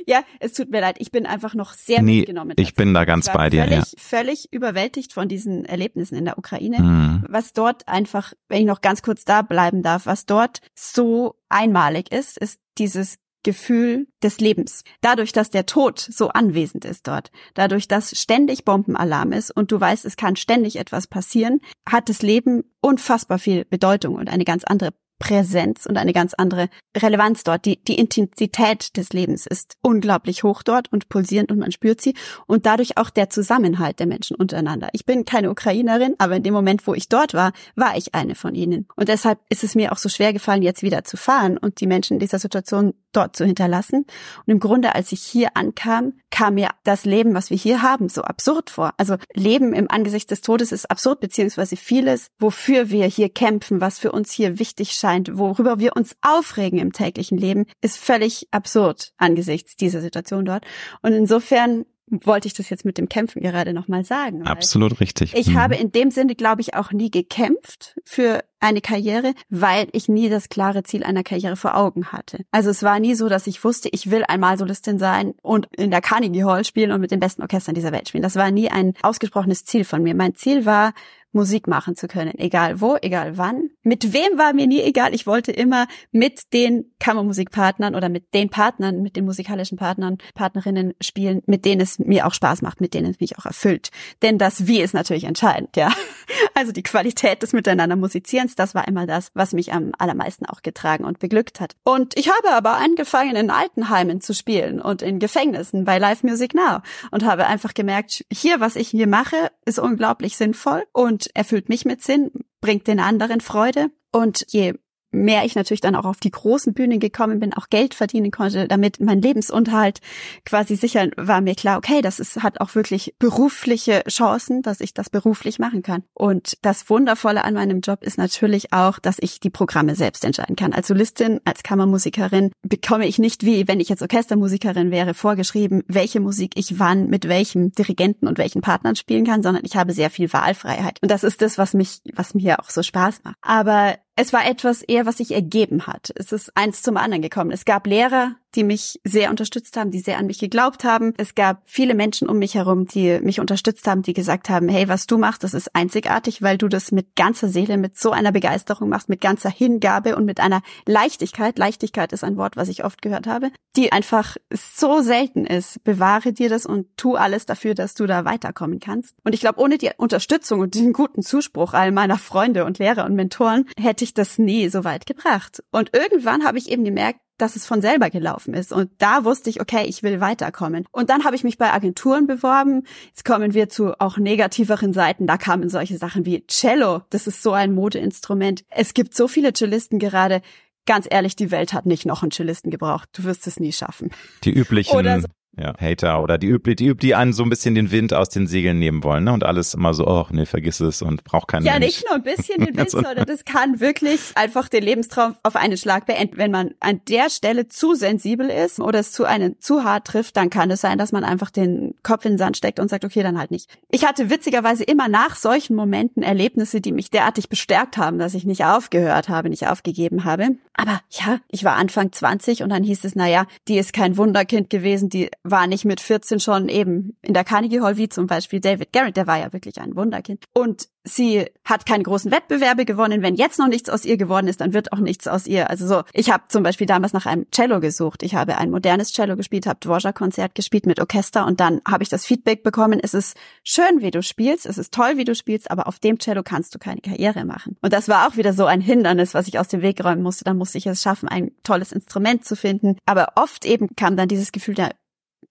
Ja, es tut mir leid, ich bin einfach noch sehr Nee, mitgenommen. ich bin da ganz bei dir, Völlig, ja. völlig überwältigt von diesen Erlebnissen in der Ukraine. Hm. Was dort einfach, wenn ich noch ganz kurz da bleiben darf, was dort so einmalig ist, ist dieses Gefühl des Lebens. Dadurch, dass der Tod so anwesend ist dort, dadurch, dass ständig Bombenalarm ist und du weißt, es kann ständig etwas passieren, hat das Leben unfassbar viel Bedeutung und eine ganz andere Präsenz und eine ganz andere Relevanz dort. Die, die Intensität des Lebens ist unglaublich hoch dort und pulsierend und man spürt sie und dadurch auch der Zusammenhalt der Menschen untereinander. Ich bin keine Ukrainerin, aber in dem Moment, wo ich dort war, war ich eine von ihnen. Und deshalb ist es mir auch so schwer gefallen, jetzt wieder zu fahren und die Menschen in dieser Situation dort zu hinterlassen. Und im Grunde, als ich hier ankam, kam mir das Leben, was wir hier haben, so absurd vor. Also Leben im Angesicht des Todes ist absurd, beziehungsweise vieles, wofür wir hier kämpfen, was für uns hier wichtig scheint, worüber wir uns aufregen im täglichen Leben, ist völlig absurd angesichts dieser Situation dort. Und insofern wollte ich das jetzt mit dem Kämpfen gerade nochmal sagen. Absolut richtig. Ich mhm. habe in dem Sinne, glaube ich, auch nie gekämpft für eine Karriere, weil ich nie das klare Ziel einer Karriere vor Augen hatte. Also es war nie so, dass ich wusste, ich will einmal Solistin sein und in der Carnegie Hall spielen und mit den besten Orchestern dieser Welt spielen. Das war nie ein ausgesprochenes Ziel von mir. Mein Ziel war, Musik machen zu können, egal wo, egal wann. Mit wem war mir nie egal. Ich wollte immer mit den Kammermusikpartnern oder mit den Partnern, mit den musikalischen Partnern, Partnerinnen spielen, mit denen es mir auch Spaß macht, mit denen es mich auch erfüllt. Denn das Wie ist natürlich entscheidend, ja. Also die Qualität des Miteinander Musizierens, das war immer das, was mich am allermeisten auch getragen und beglückt hat. Und ich habe aber angefangen, in Altenheimen zu spielen und in Gefängnissen bei Live Music Now und habe einfach gemerkt, hier, was ich hier mache, ist unglaublich sinnvoll und erfüllt mich mit Sinn, bringt den anderen Freude. Und je mehr ich natürlich dann auch auf die großen Bühnen gekommen bin, auch Geld verdienen konnte, damit mein Lebensunterhalt quasi sichern, war mir klar, okay, das ist, hat auch wirklich berufliche Chancen, dass ich das beruflich machen kann. Und das Wundervolle an meinem Job ist natürlich auch, dass ich die Programme selbst entscheiden kann. Als Solistin, als Kammermusikerin bekomme ich nicht wie, wenn ich jetzt Orchestermusikerin wäre, vorgeschrieben, welche Musik ich wann mit welchem Dirigenten und welchen Partnern spielen kann, sondern ich habe sehr viel Wahlfreiheit. Und das ist das, was mich, was mir auch so Spaß macht. Aber es war etwas eher, was sich ergeben hat. Es ist eins zum anderen gekommen. Es gab Lehrer, die mich sehr unterstützt haben, die sehr an mich geglaubt haben. Es gab viele Menschen um mich herum, die mich unterstützt haben, die gesagt haben, hey, was du machst, das ist einzigartig, weil du das mit ganzer Seele, mit so einer Begeisterung machst, mit ganzer Hingabe und mit einer Leichtigkeit. Leichtigkeit ist ein Wort, was ich oft gehört habe, die einfach so selten ist. Bewahre dir das und tu alles dafür, dass du da weiterkommen kannst. Und ich glaube, ohne die Unterstützung und den guten Zuspruch all meiner Freunde und Lehrer und Mentoren hätte ich das nie so weit gebracht. Und irgendwann habe ich eben gemerkt, dass es von selber gelaufen ist. Und da wusste ich, okay, ich will weiterkommen. Und dann habe ich mich bei Agenturen beworben. Jetzt kommen wir zu auch negativeren Seiten. Da kamen solche Sachen wie Cello. Das ist so ein Modeinstrument. Es gibt so viele Cellisten gerade. Ganz ehrlich, die Welt hat nicht noch einen Cellisten gebraucht. Du wirst es nie schaffen. Die üblichen so ja, Hater oder die üb die, üb die einen so ein bisschen den Wind aus den Segeln nehmen wollen, ne? Und alles immer so, oh, nee, vergiss es und braucht keinen Ja, Mensch. nicht nur ein bisschen den Wind, sondern das kann wirklich einfach den Lebenstraum auf einen Schlag beenden. Wenn man an der Stelle zu sensibel ist oder es zu einen zu hart trifft, dann kann es sein, dass man einfach den Kopf in den Sand steckt und sagt, okay, dann halt nicht. Ich hatte witzigerweise immer nach solchen Momenten Erlebnisse, die mich derartig bestärkt haben, dass ich nicht aufgehört habe, nicht aufgegeben habe. Aber ja, ich war Anfang 20 und dann hieß es, na ja, die ist kein Wunderkind gewesen, die war nicht mit 14 schon eben in der Carnegie Hall, wie zum Beispiel David Garrett, der war ja wirklich ein Wunderkind. Und sie hat keine großen Wettbewerbe gewonnen. Wenn jetzt noch nichts aus ihr geworden ist, dann wird auch nichts aus ihr. Also so, ich habe zum Beispiel damals nach einem Cello gesucht. Ich habe ein modernes Cello gespielt, habe Dvorak-Konzert gespielt mit Orchester und dann habe ich das Feedback bekommen, es ist schön, wie du spielst, es ist toll, wie du spielst, aber auf dem Cello kannst du keine Karriere machen. Und das war auch wieder so ein Hindernis, was ich aus dem Weg räumen musste. Dann musste ich es schaffen, ein tolles Instrument zu finden. Aber oft eben kam dann dieses Gefühl der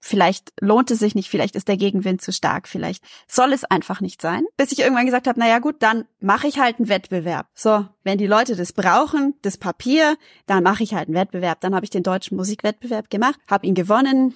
vielleicht lohnt es sich nicht, vielleicht ist der Gegenwind zu stark, vielleicht soll es einfach nicht sein. Bis ich irgendwann gesagt habe, naja gut, dann mache ich halt einen Wettbewerb. So, wenn die Leute das brauchen, das Papier, dann mache ich halt einen Wettbewerb. Dann habe ich den deutschen Musikwettbewerb gemacht, habe ihn gewonnen,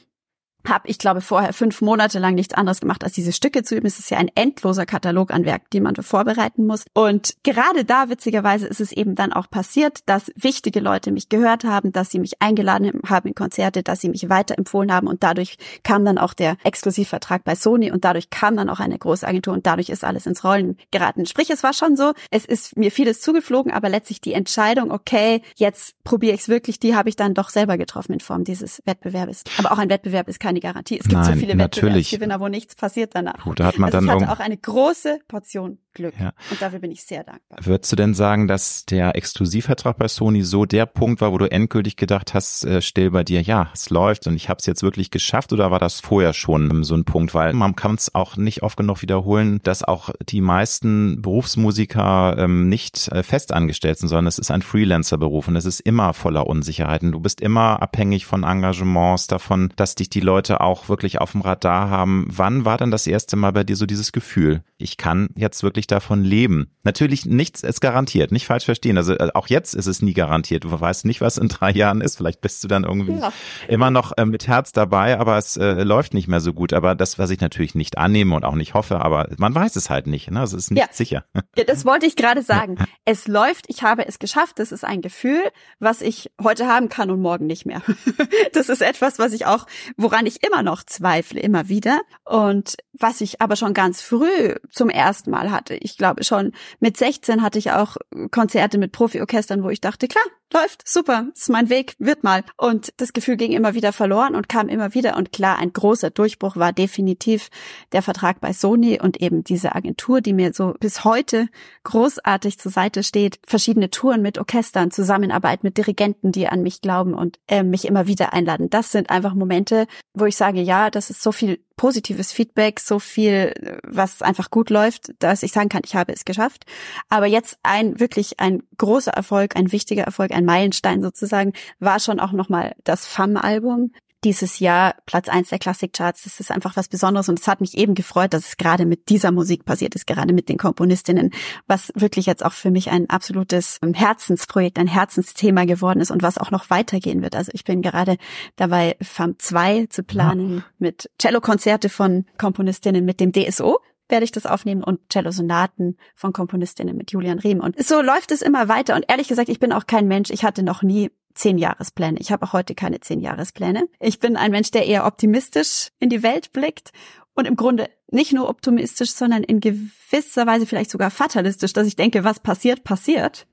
habe ich glaube vorher fünf Monate lang nichts anderes gemacht, als diese Stücke zu üben. Es ist ja ein endloser Katalog an Werken, die man vorbereiten muss. Und gerade da, witzigerweise, ist es eben dann auch passiert, dass wichtige Leute mich gehört haben, dass sie mich eingeladen haben in Konzerte, dass sie mich weiterempfohlen haben und dadurch kam dann auch der Exklusivvertrag bei Sony und dadurch kam dann auch eine große Agentur und dadurch ist alles ins Rollen geraten. Sprich, es war schon so, es ist mir vieles zugeflogen, aber letztlich die Entscheidung, okay, jetzt probiere ich es wirklich, die habe ich dann doch selber getroffen in Form dieses Wettbewerbes. Aber auch ein Wettbewerb ist kein keine Garantie. Es gibt Nein, so viele. Wettbewerbsgewinner, wo nichts passiert danach. Gut, da hat man also dann ich hatte auch eine große Portion Glück. Ja. Und dafür bin ich sehr dankbar. Würdest du denn sagen, dass der Exklusivvertrag bei Sony so der Punkt war, wo du endgültig gedacht hast, äh, still bei dir, ja, es läuft und ich habe es jetzt wirklich geschafft oder war das vorher schon ähm, so ein Punkt? Weil man kann es auch nicht oft genug wiederholen, dass auch die meisten Berufsmusiker ähm, nicht äh, festangestellt sind, sondern es ist ein Freelancer-Beruf und es ist immer voller Unsicherheiten. Du bist immer abhängig von Engagements, davon, dass dich die Leute auch wirklich auf dem Radar haben. Wann war denn das erste Mal bei dir so dieses Gefühl, ich kann jetzt wirklich davon leben? Natürlich nichts ist garantiert, nicht falsch verstehen. Also äh, auch jetzt ist es nie garantiert. Du weißt nicht, was in drei Jahren ist. Vielleicht bist du dann irgendwie Ja. immer noch äh, mit Herz dabei, aber es äh, läuft nicht mehr so gut. Aber das, was ich natürlich nicht annehme und auch nicht hoffe, aber man weiß es halt nicht. Ne? Also es ist nicht Ja. sicher. Ja, das wollte ich gerade sagen. Es läuft, ich habe es geschafft. Das ist ein Gefühl, was ich heute haben kann und morgen nicht mehr. Das ist etwas, was ich auch, woran ich immer noch zweifle, immer wieder. Und was ich aber schon ganz früh zum ersten Mal hatte. Ich glaube schon mit 16 hatte ich auch Konzerte mit Profiorchestern, wo ich dachte, klar, läuft, super, ist mein Weg, wird mal. Und das Gefühl ging immer wieder verloren und kam immer wieder. Und klar, ein großer Durchbruch war definitiv der Vertrag bei Sony und eben diese Agentur, die mir so bis heute großartig zur Seite steht. Verschiedene Touren mit Orchestern, Zusammenarbeit mit Dirigenten, die an mich glauben und äh, mich immer wieder einladen. Das sind einfach Momente, wo ich sage, ja, das ist so viel positives Feedback, so viel, was einfach gut läuft, dass ich sagen kann, ich habe es geschafft. Aber jetzt ein wirklich ein großer Erfolg, ein wichtiger Erfolg, ein Meilenstein sozusagen, war schon auch nochmal das FAM-Album. Dieses Jahr Platz eins der Klassikcharts, das ist einfach was Besonderes und es hat mich eben gefreut, dass es gerade mit dieser Musik passiert ist, gerade mit den Komponistinnen, was wirklich jetzt auch für mich ein absolutes Herzensprojekt, ein Herzensthema geworden ist und was auch noch weitergehen wird. Also ich bin gerade dabei, FAM 2 zu planen mit Cellokonzerte von Komponistinnen mit dem DSO werde ich das aufnehmen und Cello-Sonaten von Komponistinnen mit Julian Riem. Und so läuft es immer weiter. Und ehrlich gesagt, ich bin auch kein Mensch. Ich hatte noch nie zehn Jahrespläne. Ich habe auch heute keine zehn Jahrespläne. Ich bin ein Mensch, der eher optimistisch in die Welt blickt und im Grunde nicht nur optimistisch, sondern in gewisser Weise vielleicht sogar fatalistisch, dass ich denke, was passiert, passiert.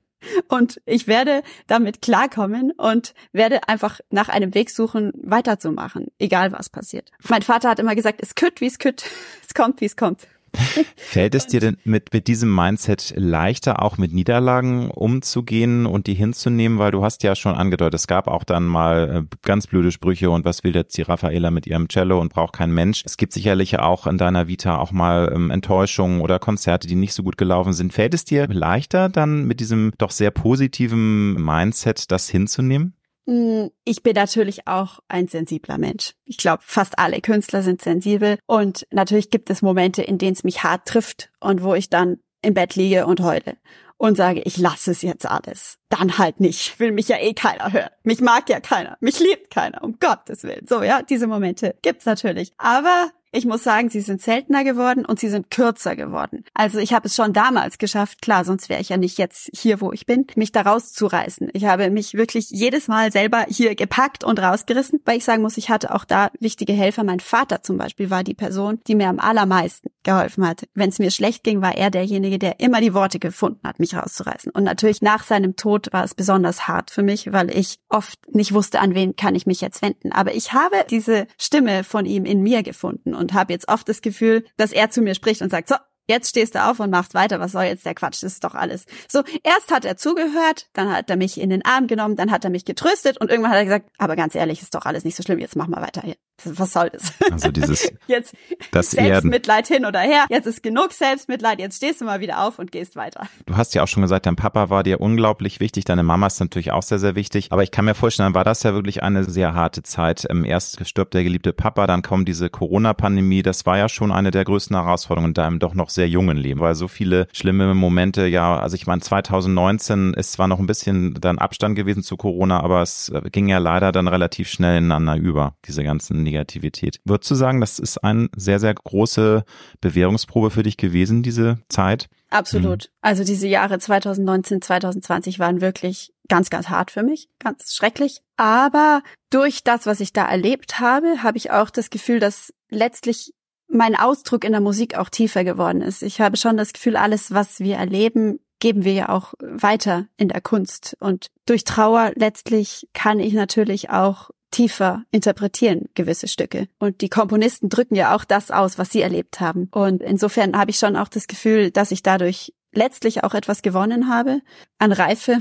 Und ich werde damit klarkommen und werde einfach nach einem Weg suchen, weiterzumachen, egal was passiert. Mein Vater hat immer gesagt, es kütt, wie es kütt, es kommt, wie es kommt. Fällt es dir denn mit, mit diesem Mindset leichter, auch mit Niederlagen umzugehen und die hinzunehmen? Weil du hast ja schon angedeutet, es gab auch dann mal äh, ganz blöde Sprüche und was will jetzt die Raffaela mit ihrem Cello und braucht kein Mensch. Es gibt sicherlich auch in deiner Vita auch mal ähm, Enttäuschungen oder Konzerte, die nicht so gut gelaufen sind. Fällt es dir leichter, dann mit diesem doch sehr positiven Mindset das hinzunehmen? Mm, Ich bin natürlich auch ein sensibler Mensch. Ich glaube, fast alle Künstler sind sensibel. Und natürlich gibt es Momente, in denen es mich hart trifft und wo ich dann im Bett liege und heule und sage, ich lasse es jetzt alles. Dann halt nicht. Will mich ja eh keiner hören. Mich mag ja keiner. Mich liebt keiner. Um Gottes Willen. So, ja, diese Momente gibt's natürlich. Aber ich muss sagen, sie sind seltener geworden und sie sind kürzer geworden. Also ich habe es schon damals geschafft, klar, sonst wäre ich ja nicht jetzt hier, wo ich bin, mich da rauszureißen. Ich habe mich wirklich jedes Mal selber hier gepackt und rausgerissen, weil ich sagen muss, ich hatte auch da wichtige Helfer. Mein Vater zum Beispiel war die Person, die mir am allermeisten geholfen hat. Wenn es mir schlecht ging, war er derjenige, der immer die Worte gefunden hat, mich rauszureißen. Und natürlich nach seinem Tod war es besonders hart für mich, weil ich oft nicht wusste, an wen kann ich mich jetzt wenden. Aber ich habe diese Stimme von ihm in mir gefunden und habe jetzt oft das Gefühl, dass er zu mir spricht und sagt, so, Jetzt stehst du auf und machst weiter. Was soll jetzt der Quatsch? Das ist doch alles. So, erst hat er zugehört, dann hat er mich in den Arm genommen, dann hat er mich getröstet und irgendwann hat er gesagt, aber ganz ehrlich, ist doch alles nicht so schlimm. Jetzt mach mal weiter hier. Was soll das? Also dieses, jetzt das Erden. Selbstmitleid hin oder her. Jetzt ist genug Selbstmitleid. Jetzt stehst du mal wieder auf und gehst weiter. Du hast ja auch schon gesagt, dein Papa war dir unglaublich wichtig, deine Mama ist natürlich auch sehr, sehr wichtig. Aber ich kann mir vorstellen, war das ja wirklich eine sehr harte Zeit. Ähm, Erst stirbt der geliebte Papa, dann kommt diese Corona-Pandemie. Das war ja schon eine der größten Herausforderungen in deinem doch noch sehr jungen Leben, weil so viele schlimme Momente, ja, also ich meine, 2019 ist zwar noch ein bisschen dann Abstand gewesen zu Corona, aber es äh, ging ja leider dann relativ schnell ineinander über, diese ganzen Negativität. Würdest du sagen, das ist eine sehr, sehr große Bewährungsprobe für dich gewesen, diese Zeit? Absolut. Also diese Jahre 2019, 2020 waren wirklich ganz, ganz hart für mich, ganz schrecklich. Aber durch das, was ich da erlebt habe, habe ich auch das Gefühl, dass letztlich mein Ausdruck in der Musik auch tiefer geworden ist. Ich habe schon das Gefühl, alles, was wir erleben, geben wir ja auch weiter in der Kunst. Und durch Trauer letztlich kann ich natürlich auch tiefer interpretieren gewisse Stücke. Und die Komponisten drücken ja auch das aus, was sie erlebt haben. Und insofern habe ich schon auch das Gefühl, dass ich dadurch letztlich auch etwas gewonnen habe an Reife,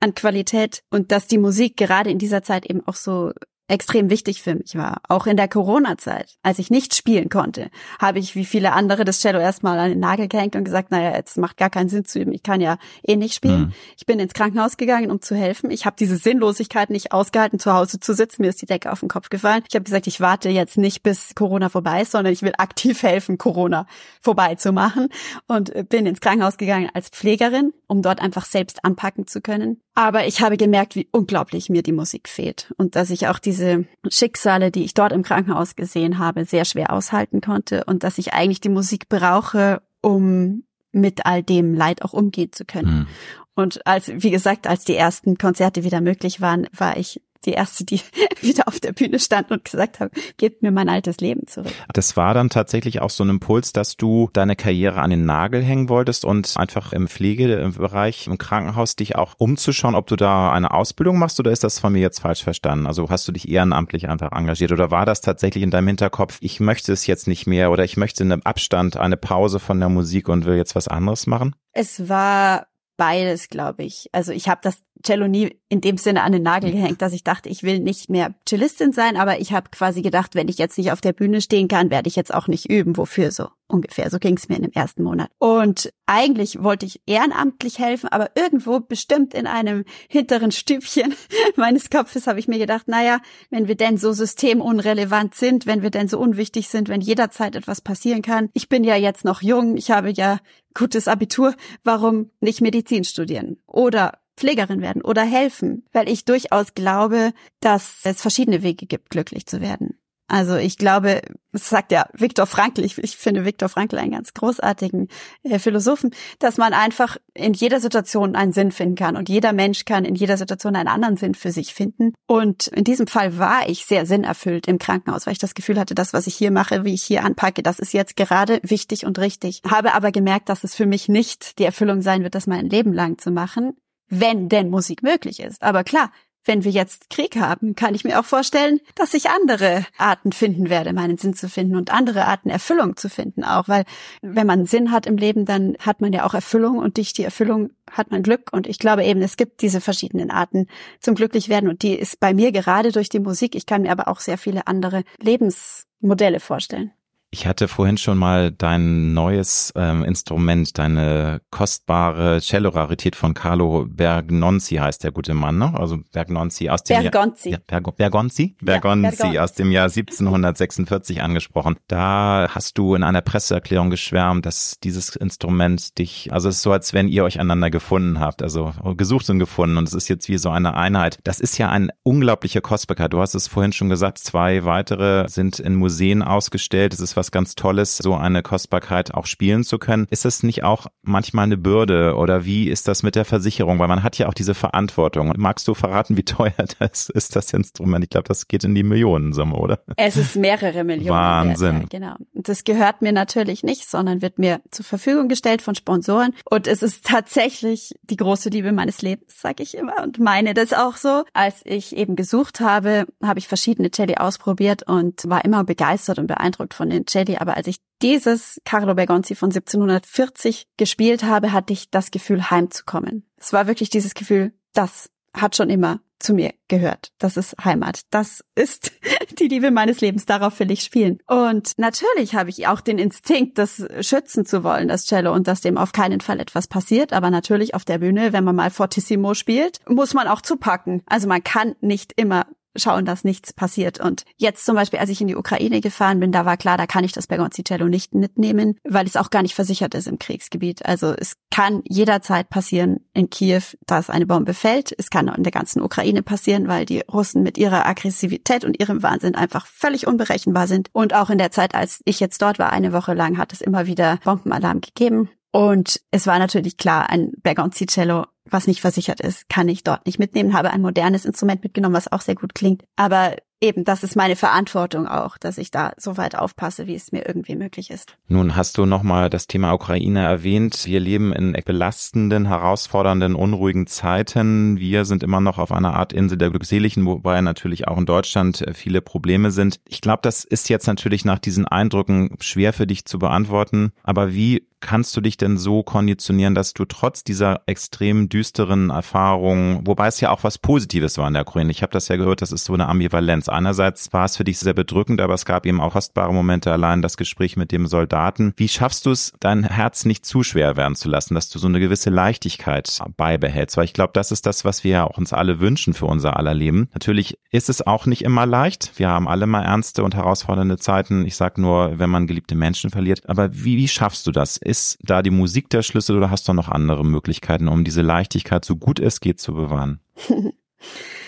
an Qualität und dass die Musik gerade in dieser Zeit eben auch so extrem wichtig für mich war. Auch in der Corona-Zeit, als ich nicht spielen konnte, habe ich wie viele andere das Cello erstmal an den Nagel gehängt und gesagt, naja, jetzt macht gar keinen Sinn zu üben, ich kann ja eh nicht spielen. Mhm. Ich bin ins Krankenhaus gegangen, um zu helfen. Ich habe diese Sinnlosigkeit nicht ausgehalten, zu Hause zu sitzen. Mir ist die Decke auf den Kopf gefallen. Ich habe gesagt, ich warte jetzt nicht, bis Corona vorbei ist, sondern ich will aktiv helfen, Corona vorbei zu machen. Und bin ins Krankenhaus gegangen als Pflegerin, um dort einfach selbst anpacken zu können. Aber ich habe gemerkt, wie unglaublich mir die Musik fehlt und dass ich auch diese Schicksale, die ich dort im Krankenhaus gesehen habe, sehr schwer aushalten konnte und dass ich eigentlich die Musik brauche, um mit all dem Leid auch umgehen zu können. Mhm. Und als, wie gesagt, als die ersten Konzerte wieder möglich waren, war ich die erste, die wieder auf der Bühne stand und gesagt hat, gebt mir mein altes Leben zurück. Das war dann tatsächlich auch so ein Impuls, dass du deine Karriere an den Nagel hängen wolltest und einfach im Pflegebereich, im Krankenhaus dich auch umzuschauen, ob du da eine Ausbildung machst oder ist das von mir jetzt falsch verstanden? Also hast du dich ehrenamtlich einfach engagiert oder war das tatsächlich in deinem Hinterkopf, ich möchte es jetzt nicht mehr oder ich möchte einen Abstand, eine Pause von der Musik und will jetzt was anderes machen? Es war beides, glaube ich. Also ich habe das Cello nie in dem Sinne an den Nagel gehängt, dass ich dachte, ich will nicht mehr Cellistin sein, aber ich habe quasi gedacht, wenn ich jetzt nicht auf der Bühne stehen kann, werde ich jetzt auch nicht üben. Wofür so ungefähr? So ging es mir in dem ersten Monat. Und eigentlich wollte ich ehrenamtlich helfen, aber irgendwo bestimmt in einem hinteren Stübchen meines Kopfes habe ich mir gedacht, naja, wenn wir denn so systemunrelevant sind, wenn wir denn so unwichtig sind, wenn jederzeit etwas passieren kann. Ich bin ja jetzt noch jung, ich habe ja gutes Abitur, warum nicht Medizin studieren? Oder Pflegerin werden oder helfen, weil ich durchaus glaube, dass es verschiedene Wege gibt, glücklich zu werden. Also ich glaube, das sagt ja Viktor Frankl, ich, ich finde Viktor Frankl einen ganz großartigen äh, Philosophen, dass man einfach in jeder Situation einen Sinn finden kann und jeder Mensch kann in jeder Situation einen anderen Sinn für sich finden. Und in diesem Fall war ich sehr sinnerfüllt im Krankenhaus, weil ich das Gefühl hatte, das, was ich hier mache, wie ich hier anpacke, das ist jetzt gerade wichtig und richtig. Habe aber gemerkt, dass es für mich nicht die Erfüllung sein wird, das mein Leben lang zu machen, wenn denn Musik möglich ist. Aber klar, wenn wir jetzt Krieg haben, kann ich mir auch vorstellen, dass ich andere Arten finden werde, meinen Sinn zu finden und andere Arten Erfüllung zu finden auch, weil wenn man Sinn hat im Leben, dann hat man ja auch Erfüllung und durch die Erfüllung hat man Glück und ich glaube eben, es gibt diese verschiedenen Arten zum Glücklichwerden und die ist bei mir gerade durch die Musik. Ich kann mir aber auch sehr viele andere Lebensmodelle vorstellen. Ich hatte vorhin schon mal dein neues ähm, Instrument, deine kostbare Cello-Rarität von Carlo Bergnonzi heißt der gute Mann, ne? Also Bergnonzi aus dem Bergonzi. Jahr, ja, Berg, Bergonzi? Bergonzi ja, aus dem Jahr 1746 angesprochen. Da hast du in einer Presseerklärung geschwärmt, dass dieses Instrument dich, also es ist so, als wenn ihr euch einander gefunden habt, also gesucht und gefunden und es ist jetzt wie so eine Einheit. Das ist ja ein unglaublicher Kostbarkeit. Du hast es vorhin schon gesagt, zwei weitere sind in Museen ausgestellt. Es ist was ganz Tolles, so eine Kostbarkeit auch spielen zu können. Ist das nicht auch manchmal eine Bürde oder wie ist das mit der Versicherung? Weil man hat ja auch diese Verantwortung. Magst du verraten, wie teuer das ist, das Instrument? Ich glaube, das geht in die Millionensumme, oder? Es ist mehrere Millionen. Wahnsinn. Wert, ja, genau. Das gehört mir natürlich nicht, sondern wird mir zur Verfügung gestellt von Sponsoren. Und es ist tatsächlich die große Liebe meines Lebens, sag ich immer und meine das auch so. Als ich eben gesucht habe, habe ich verschiedene Celli ausprobiert und war immer begeistert und beeindruckt von den Celli, aber als ich dieses Carlo Bergonzi von 1740 gespielt habe, hatte ich das Gefühl, heimzukommen. Es war wirklich dieses Gefühl, das hat schon immer zu mir gehört. Das ist Heimat. Das ist die Liebe meines Lebens. Darauf will ich spielen. Und natürlich habe ich auch den Instinkt, das schützen zu wollen, das Cello, und dass dem auf keinen Fall etwas passiert. Aber natürlich auf der Bühne, wenn man mal Fortissimo spielt, muss man auch zupacken. Also man kann nicht immer schauen, dass nichts passiert. Und jetzt zum Beispiel, als ich in die Ukraine gefahren bin, da war klar, da kann ich das Bergonzicello nicht mitnehmen, weil es auch gar nicht versichert ist im Kriegsgebiet. Also es kann jederzeit passieren in Kiew, dass eine Bombe fällt. Es kann in der ganzen Ukraine passieren, weil die Russen mit ihrer Aggressivität und ihrem Wahnsinn einfach völlig unberechenbar sind. Und auch in der Zeit, als ich jetzt dort war, eine Woche lang, hat es immer wieder Bombenalarm gegeben. Und es war natürlich klar, ein Bergonzi-Cello, was nicht versichert ist, kann ich dort nicht mitnehmen. Habe ein modernes Instrument mitgenommen, was auch sehr gut klingt. Aber eben, das ist meine Verantwortung auch, dass ich da so weit aufpasse, wie es mir irgendwie möglich ist. Nun hast du nochmal das Thema Ukraine erwähnt. Wir leben in belastenden, herausfordernden, unruhigen Zeiten. Wir sind immer noch auf einer Art Insel der Glückseligen, wobei natürlich auch in Deutschland äh, viele Probleme sind. Ich glaube, das ist jetzt natürlich nach diesen Eindrücken schwer für dich zu beantworten. Aber wie kannst du dich denn so konditionieren, dass du trotz dieser extrem düsteren Erfahrung, wobei es ja auch was Positives war in der Ukraine, ich habe das ja gehört, das ist so eine Ambivalenz. Einerseits war es für dich sehr bedrückend, aber es gab eben auch kostbare Momente, allein das Gespräch mit dem Soldaten. Wie schaffst du es, dein Herz nicht zu schwer werden zu lassen, dass du so eine gewisse Leichtigkeit beibehältst? Weil ich glaube, das ist das, was wir ja auch uns alle wünschen für unser aller Leben. Natürlich ist es auch nicht immer leicht. Wir haben alle mal ernste und herausfordernde Zeiten. Ich sag nur, wenn man geliebte Menschen verliert. Aber wie, wie schaffst du das? Ist da die Musik der Schlüssel oder hast du noch andere Möglichkeiten, um diese Leichtigkeit so gut es geht zu bewahren?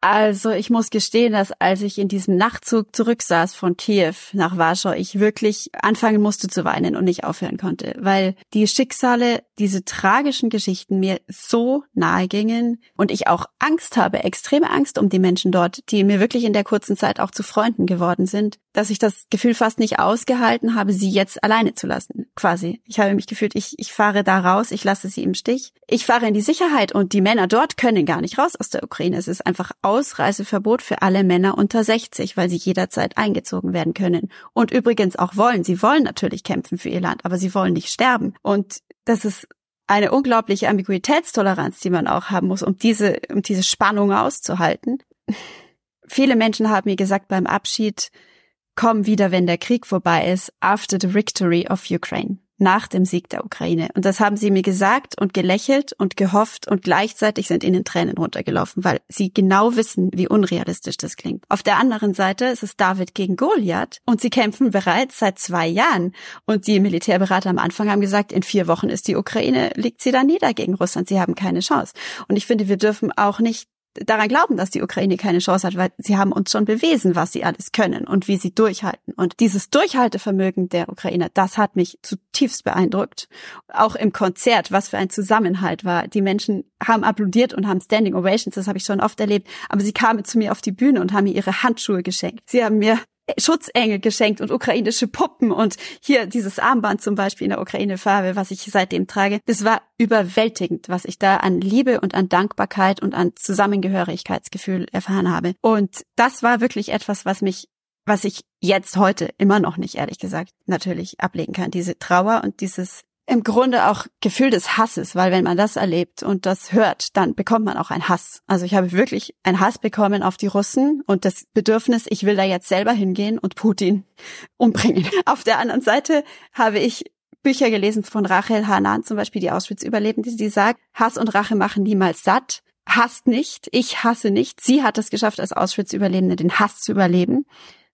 Also ich muss gestehen, dass als ich in diesem Nachtzug zurücksaß von Kiew nach Warschau, ich wirklich anfangen musste zu weinen und nicht aufhören konnte, weil die Schicksale, diese tragischen Geschichten mir so nahe gingen und ich auch Angst habe, extreme Angst um die Menschen dort, die mir wirklich in der kurzen Zeit auch zu Freunden geworden sind, dass ich das Gefühl fast nicht ausgehalten habe, sie jetzt alleine zu lassen, quasi. Ich habe mich gefühlt, ich, ich fahre da raus, ich lasse sie im Stich. Ich fahre in die Sicherheit und die Männer dort können gar nicht raus aus der Ukraine. Es ist einfach Ausreiseverbot für alle Männer unter 60, weil sie jederzeit eingezogen werden können. Und übrigens auch wollen. Sie wollen natürlich kämpfen für ihr Land, aber sie wollen nicht sterben. Und das ist eine unglaubliche Ambiguitätstoleranz, die man auch haben muss, um diese, um diese Spannung auszuhalten. Viele Menschen haben mir gesagt beim Abschied, komm wieder, wenn der Krieg vorbei ist, after the victory of Ukraine nach dem Sieg der Ukraine. Und das haben sie mir gesagt und gelächelt und gehofft und gleichzeitig sind ihnen Tränen runtergelaufen, weil sie genau wissen, wie unrealistisch das klingt. Auf der anderen Seite ist es David gegen Goliath und sie kämpfen bereits seit zwei Jahren. Und die Militärberater am Anfang haben gesagt, in vier Wochen ist die Ukraine, liegt sie da nieder gegen Russland. Sie haben keine Chance. Und ich finde, wir dürfen auch nicht daran glauben, dass die Ukraine keine Chance hat, weil sie haben uns schon bewiesen, was sie alles können und wie sie durchhalten. Und dieses Durchhaltevermögen der Ukrainer, das hat mich zutiefst beeindruckt. Auch im Konzert, was für ein Zusammenhalt war. Die Menschen haben applaudiert und haben Standing Ovations, das habe ich schon oft erlebt. Aber sie kamen zu mir auf die Bühne und haben mir ihre Handschuhe geschenkt. Sie haben mir Schutzengel geschenkt und ukrainische Puppen und hier dieses Armband zum Beispiel in der Ukraine-Farbe, was ich seitdem trage. Das war überwältigend, was ich da an Liebe und an Dankbarkeit und an Zusammengehörigkeitsgefühl erfahren habe. Und das war wirklich etwas, was mich was ich jetzt heute immer noch nicht, ehrlich gesagt, natürlich ablegen kann. Diese Trauer und dieses im Grunde auch Gefühl des Hasses, weil wenn man das erlebt und das hört, dann bekommt man auch einen Hass. Also ich habe wirklich einen Hass bekommen auf die Russen und das Bedürfnis, ich will da jetzt selber hingehen und Putin umbringen. Auf der anderen Seite habe ich Bücher gelesen von Rachel Hanan, zum Beispiel die Auschwitz-Überlebende, die sagt, Hass und Rache machen niemals satt. Hasst nicht, ich hasse nicht. Sie hat es geschafft, als Auschwitz-Überlebende den Hass zu überleben.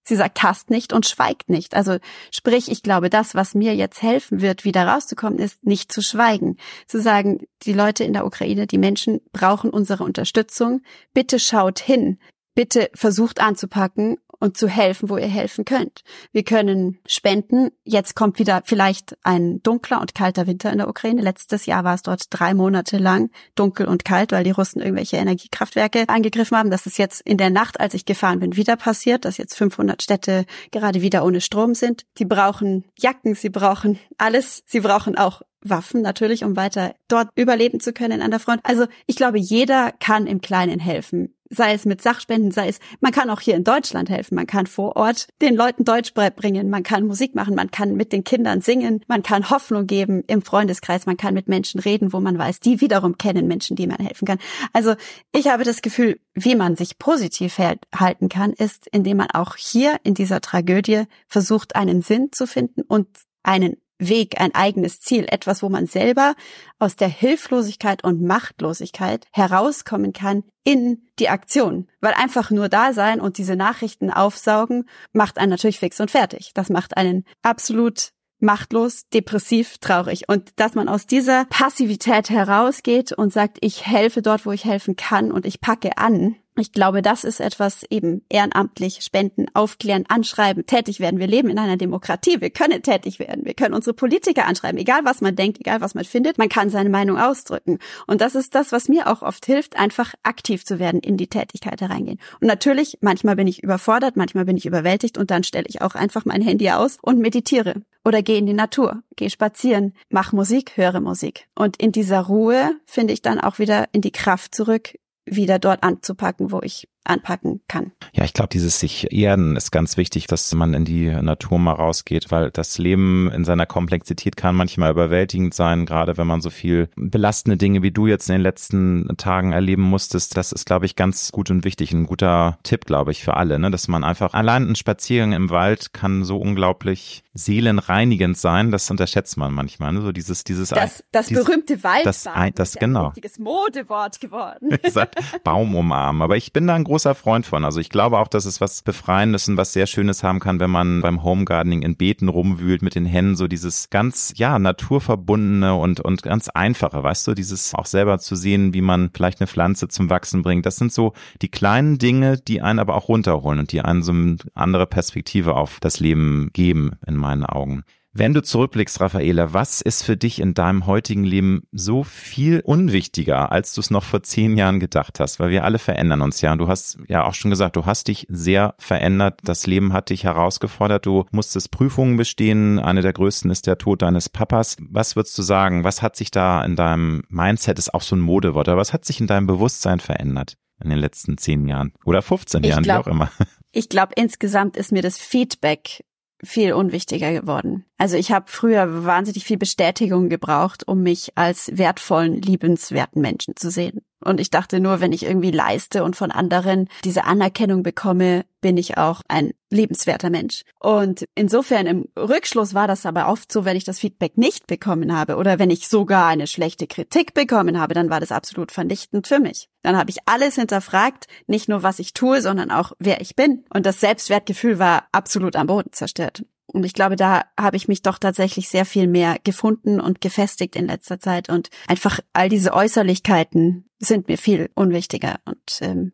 Sie sagt, hasst nicht und schweigt nicht. Also sprich, ich glaube, das, was mir jetzt helfen wird, wieder rauszukommen, ist nicht zu schweigen. Zu sagen, die Leute in der Ukraine, die Menschen brauchen unsere Unterstützung. Bitte schaut hin. Bitte versucht anzupacken und zu helfen, wo ihr helfen könnt. Wir können spenden. Jetzt kommt wieder vielleicht ein dunkler und kalter Winter in der Ukraine. Letztes Jahr war es dort drei Monate lang dunkel und kalt, weil die Russen irgendwelche Energiekraftwerke angegriffen haben. Das ist jetzt in der Nacht, als ich gefahren bin, wieder passiert, dass jetzt 500 Städte gerade wieder ohne Strom sind. Die brauchen Jacken, sie brauchen alles. Sie brauchen auch Waffen natürlich, um weiter dort überleben zu können an der Front. Also ich glaube, jeder kann im Kleinen helfen. Sei es mit Sachspenden, sei es, man kann auch hier in Deutschland helfen, man kann vor Ort den Leuten Deutsch bringen, man kann Musik machen, man kann mit den Kindern singen, man kann Hoffnung geben im Freundeskreis, man kann mit Menschen reden, wo man weiß, die wiederum kennen Menschen, die man helfen kann. Also ich habe das Gefühl, wie man sich positiv halten kann, ist, indem man auch hier in dieser Tragödie versucht, einen Sinn zu finden und einen Weg, ein eigenes Ziel, etwas, wo man selber aus der Hilflosigkeit und Machtlosigkeit herauskommen kann in die Aktion. Weil einfach nur da sein und diese Nachrichten aufsaugen, macht einen natürlich fix und fertig. Das macht einen absolut machtlos, depressiv, traurig. Und dass man aus dieser Passivität herausgeht und sagt, ich helfe dort, wo ich helfen kann und ich packe an, Ich glaube, das ist etwas eben ehrenamtlich, spenden, aufklären, anschreiben, tätig werden. Wir leben in einer Demokratie. Wir können tätig werden. Wir können unsere Politiker anschreiben. Egal was man denkt, egal was man findet, man kann seine Meinung ausdrücken. Und das ist das, was mir auch oft hilft, einfach aktiv zu werden, in die Tätigkeit hereingehen. Und natürlich, manchmal bin ich überfordert, manchmal bin ich überwältigt und dann stelle ich auch einfach mein Handy aus und meditiere. Oder gehe in die Natur, gehe spazieren, mach Musik, höre Musik. Und in dieser Ruhe finde ich dann auch wieder in die Kraft zurück, wieder dort anzupacken, wo ich anpacken kann. Ja, ich glaube, dieses sich erden ist ganz wichtig, dass man in die Natur mal rausgeht, weil das Leben in seiner Komplexität kann manchmal überwältigend sein, gerade wenn man so viel belastende Dinge wie du jetzt in den letzten Tagen erleben musstest. Das ist, glaube ich, ganz gut und wichtig. Ein guter Tipp, glaube ich, für alle, ne? dass man einfach allein ein Spaziergang im Wald kann so unglaublich seelenreinigend sein. Das unterschätzt man manchmal. Ne? So dieses, dieses, das, das dieses, berühmte Waldbad. Das, ein, das genau. Ein richtiges Modewort geworden. Baum umarmen. Aber ich bin da ein großer Freund von. Also ich glaube auch, dass es was Befreiendes und was sehr Schönes haben kann, wenn man beim Homegardening in Beeten rumwühlt mit den Händen, so dieses ganz, ja, naturverbundene und, und ganz einfache, weißt du, dieses auch selber zu sehen, wie man vielleicht eine Pflanze zum Wachsen bringt. Das sind so die kleinen Dinge, die einen aber auch runterholen und die einen so eine andere Perspektive auf das Leben geben, in meinen Augen. Wenn du zurückblickst, Raffaela, was ist für dich in deinem heutigen Leben so viel unwichtiger, als du es noch vor zehn Jahren gedacht hast? Weil wir alle verändern uns ja. Und du hast ja auch schon gesagt, du hast dich sehr verändert. Das Leben hat dich herausgefordert. Du musstest Prüfungen bestehen. Eine der größten ist der Tod deines Papas. Was würdest du sagen? Was hat sich da in deinem Mindset, ist auch so ein Modewort, aber was hat sich in deinem Bewusstsein verändert in den letzten zehn Jahren oder 15 Jahren, glaub, wie auch immer? Ich glaube, insgesamt ist mir das Feedback viel unwichtiger geworden. Also ich habe früher wahnsinnig viel Bestätigung gebraucht, um mich als wertvollen, liebenswerten Menschen zu sehen. Und ich dachte nur, wenn ich irgendwie leiste und von anderen diese Anerkennung bekomme, bin ich auch ein lebenswerter Mensch. Und insofern im Rückschluss war das aber oft so, wenn ich das Feedback nicht bekommen habe oder wenn ich sogar eine schlechte Kritik bekommen habe, dann war das absolut vernichtend für mich. Dann habe ich alles hinterfragt, nicht nur was ich tue, sondern auch wer ich bin. Und das Selbstwertgefühl war absolut am Boden zerstört. Und ich glaube, da habe ich mich doch tatsächlich sehr viel mehr gefunden und gefestigt in letzter Zeit. Und einfach all diese Äußerlichkeiten sind mir viel unwichtiger. Und ähm,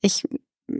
ich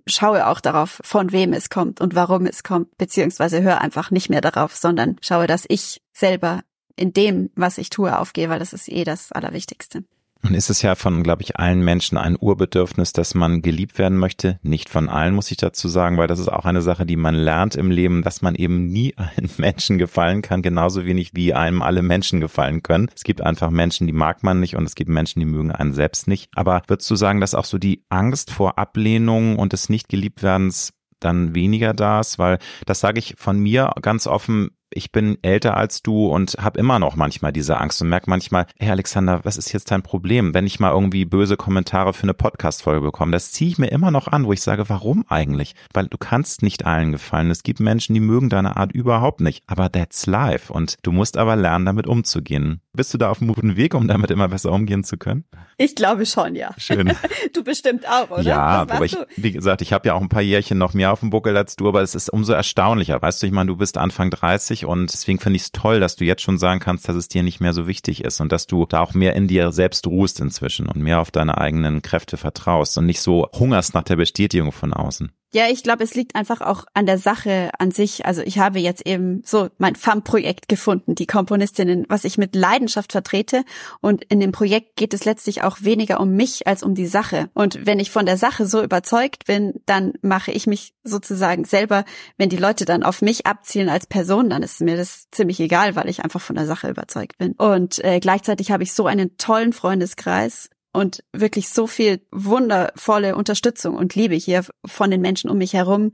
schaue auch darauf, von wem es kommt und warum es kommt, beziehungsweise höre einfach nicht mehr darauf, sondern schaue, dass ich selber in dem, was ich tue, aufgehe, weil das ist eh das Allerwichtigste. Nun ist es ja von, glaube ich, allen Menschen ein Urbedürfnis, dass man geliebt werden möchte. Nicht von allen, muss ich dazu sagen, weil das ist auch eine Sache, die man lernt im Leben, dass man eben nie allen Menschen gefallen kann, genauso wenig wie einem alle Menschen gefallen können. Es gibt einfach Menschen, die mag man nicht und es gibt Menschen, die mögen einen selbst nicht. Aber würdest du sagen, dass auch so die Angst vor Ablehnung und des Nicht-Geliebtwerdens dann weniger da ist, weil das sage ich von mir ganz offen, ich bin älter als du und habe immer noch manchmal diese Angst und merke manchmal, hey Alexander, was ist jetzt dein Problem? Wenn ich mal irgendwie böse Kommentare für eine Podcast-Folge bekomme, das ziehe ich mir immer noch an, wo ich sage, warum eigentlich? Weil du kannst nicht allen gefallen. Es gibt Menschen, die mögen deine Art überhaupt nicht. Aber that's life. Und du musst aber lernen, damit umzugehen. Bist du da auf einem guten Weg, um damit immer besser umgehen zu können? Ich glaube schon, ja. Schön. du bestimmt auch, oder? Ja, aber ich, wie gesagt, ich habe ja auch ein paar Jährchen noch mehr auf dem Buckel als du, aber es ist umso erstaunlicher. Weißt du, ich meine, du bist Anfang 30 und deswegen finde ich es toll, dass du jetzt schon sagen kannst, dass es dir nicht mehr so wichtig ist und dass du da auch mehr in dir selbst ruhst inzwischen und mehr auf deine eigenen Kräfte vertraust und nicht so hungerst nach der Bestätigung von außen. Ja, ich glaube, es liegt einfach auch an der Sache an sich. Also ich habe jetzt eben so mein FAM-Projekt gefunden, die Komponistinnen, was ich mit Leidenschaft vertrete. Und in dem Projekt geht es letztlich auch weniger um mich als um die Sache. Und wenn ich von der Sache so überzeugt bin, dann mache ich mich sozusagen selber, wenn die Leute dann auf mich abzielen als Person, dann ist mir das ziemlich egal, weil ich einfach von der Sache überzeugt bin. Und äh, gleichzeitig habe ich so einen tollen Freundeskreis, und wirklich so viel wundervolle Unterstützung und Liebe hier von den Menschen um mich herum,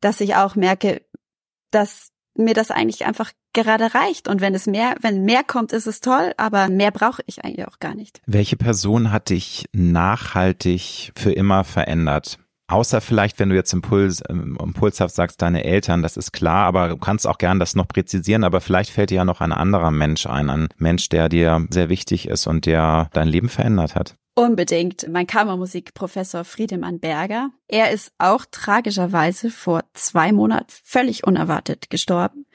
dass ich auch merke, dass mir das eigentlich einfach gerade reicht. Und wenn es mehr, wenn mehr kommt, ist es toll, aber mehr brauche ich eigentlich auch gar nicht. Welche Person hat dich nachhaltig für immer verändert? Außer vielleicht, wenn du jetzt Impuls, impulshaft sagst, deine Eltern, das ist klar, aber du kannst auch gern das noch präzisieren, aber vielleicht fällt dir ja noch ein anderer Mensch ein, ein Mensch, der dir sehr wichtig ist und der dein Leben verändert hat. Unbedingt. Mein Kammermusikprofessor Friedemann Berger. Er ist auch tragischerweise vor zwei Monaten völlig unerwartet gestorben.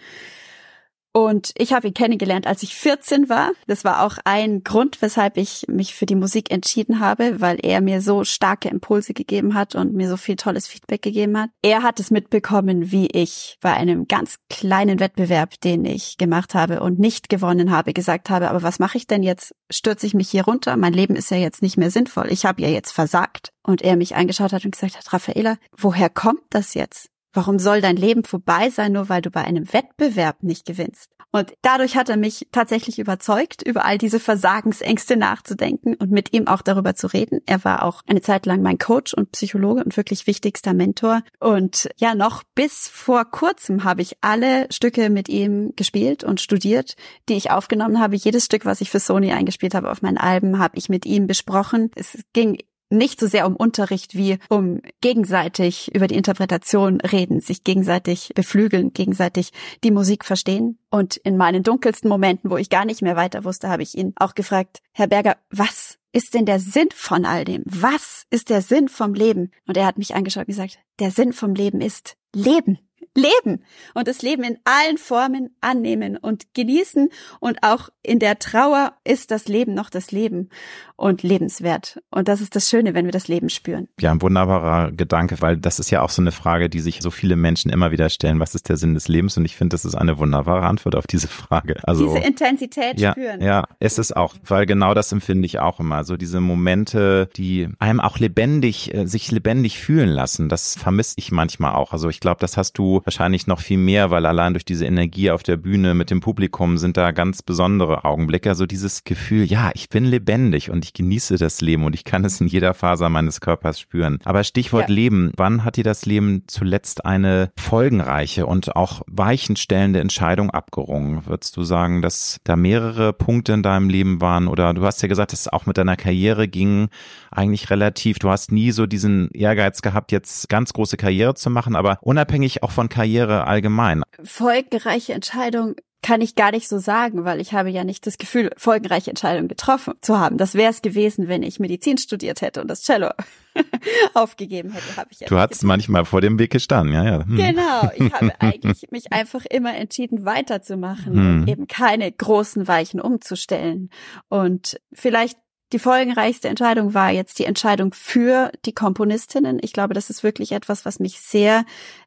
Und ich habe ihn kennengelernt, als ich 14 war. Das war auch ein Grund, weshalb ich mich für die Musik entschieden habe, weil er mir so starke Impulse gegeben hat und mir so viel tolles Feedback gegeben hat. Er hat es mitbekommen, wie ich bei einem ganz kleinen Wettbewerb, den ich gemacht habe und nicht gewonnen habe, gesagt habe, aber was mache ich denn jetzt? Stürze ich mich hier runter? Mein Leben ist ja jetzt nicht mehr sinnvoll. Ich habe ja jetzt versagt. Und er mich angeschaut hat und gesagt hat, Raffaela, woher kommt das jetzt? Warum soll dein Leben vorbei sein, nur weil du bei einem Wettbewerb nicht gewinnst? Und dadurch hat er mich tatsächlich überzeugt, über all diese Versagensängste nachzudenken und mit ihm auch darüber zu reden. Er war auch eine Zeit lang mein Coach und Psychologe und wirklich wichtigster Mentor. Und ja, noch bis vor kurzem habe ich alle Stücke mit ihm gespielt und studiert, die ich aufgenommen habe. Jedes Stück, was ich für Sony eingespielt habe auf meinen Alben, habe ich mit ihm besprochen. Es ging nicht so sehr um Unterricht wie um gegenseitig über die Interpretation reden, sich gegenseitig beflügeln, gegenseitig die Musik verstehen. Und in meinen dunkelsten Momenten, wo ich gar nicht mehr weiter wusste, habe ich ihn auch gefragt, Herr Berger, was ist denn der Sinn von all dem? Was ist der Sinn vom Leben? Und er hat mich angeschaut und gesagt, der Sinn vom Leben ist Leben leben und das Leben in allen Formen annehmen und genießen und auch in der Trauer ist das Leben noch das Leben und lebenswert. Und das ist das Schöne, wenn wir das Leben spüren. Ja, ein wunderbarer Gedanke, weil das ist ja auch so eine Frage, die sich so viele Menschen immer wieder stellen. Was ist der Sinn des Lebens? Und ich finde, das ist eine wunderbare Antwort auf diese Frage. Also, diese Intensität ja, spüren. Ja, es ist auch, weil genau das empfinde ich auch immer. So diese Momente, die einem auch lebendig, äh, sich lebendig fühlen lassen. Das vermisse ich manchmal auch. Also ich glaube, das hast du wahrscheinlich noch viel mehr, weil allein durch diese Energie auf der Bühne mit dem Publikum sind da ganz besondere Augenblicke. Also dieses Gefühl, ja, ich bin lebendig und ich genieße das Leben und ich kann es in jeder Faser meines Körpers spüren. Aber Stichwort ja. Leben, wann hat dir das Leben zuletzt eine folgenreiche und auch weichenstellende Entscheidung abgerungen? Würdest du sagen, dass da mehrere Punkte in deinem Leben waren oder du hast ja gesagt, dass es auch mit deiner Karriere ging, eigentlich relativ, du hast nie so diesen Ehrgeiz gehabt, jetzt ganz große Karriere zu machen, aber unabhängig auch von Karriere allgemein. Folgenreiche Entscheidung kann ich gar nicht so sagen, weil ich habe ja nicht das Gefühl, folgenreiche Entscheidungen getroffen zu haben. Das wäre es gewesen, wenn ich Medizin studiert hätte und das Cello aufgegeben hätte, habe ich ja Du hattest manchmal vor dem Weg gestanden, ja, ja. Hm. Genau, ich habe eigentlich mich einfach immer entschieden, weiterzumachen hm. und eben keine großen Weichen umzustellen. Und vielleicht die folgenreichste Entscheidung war jetzt die Entscheidung für die Komponistinnen. Ich glaube, das ist wirklich etwas, was mich sehr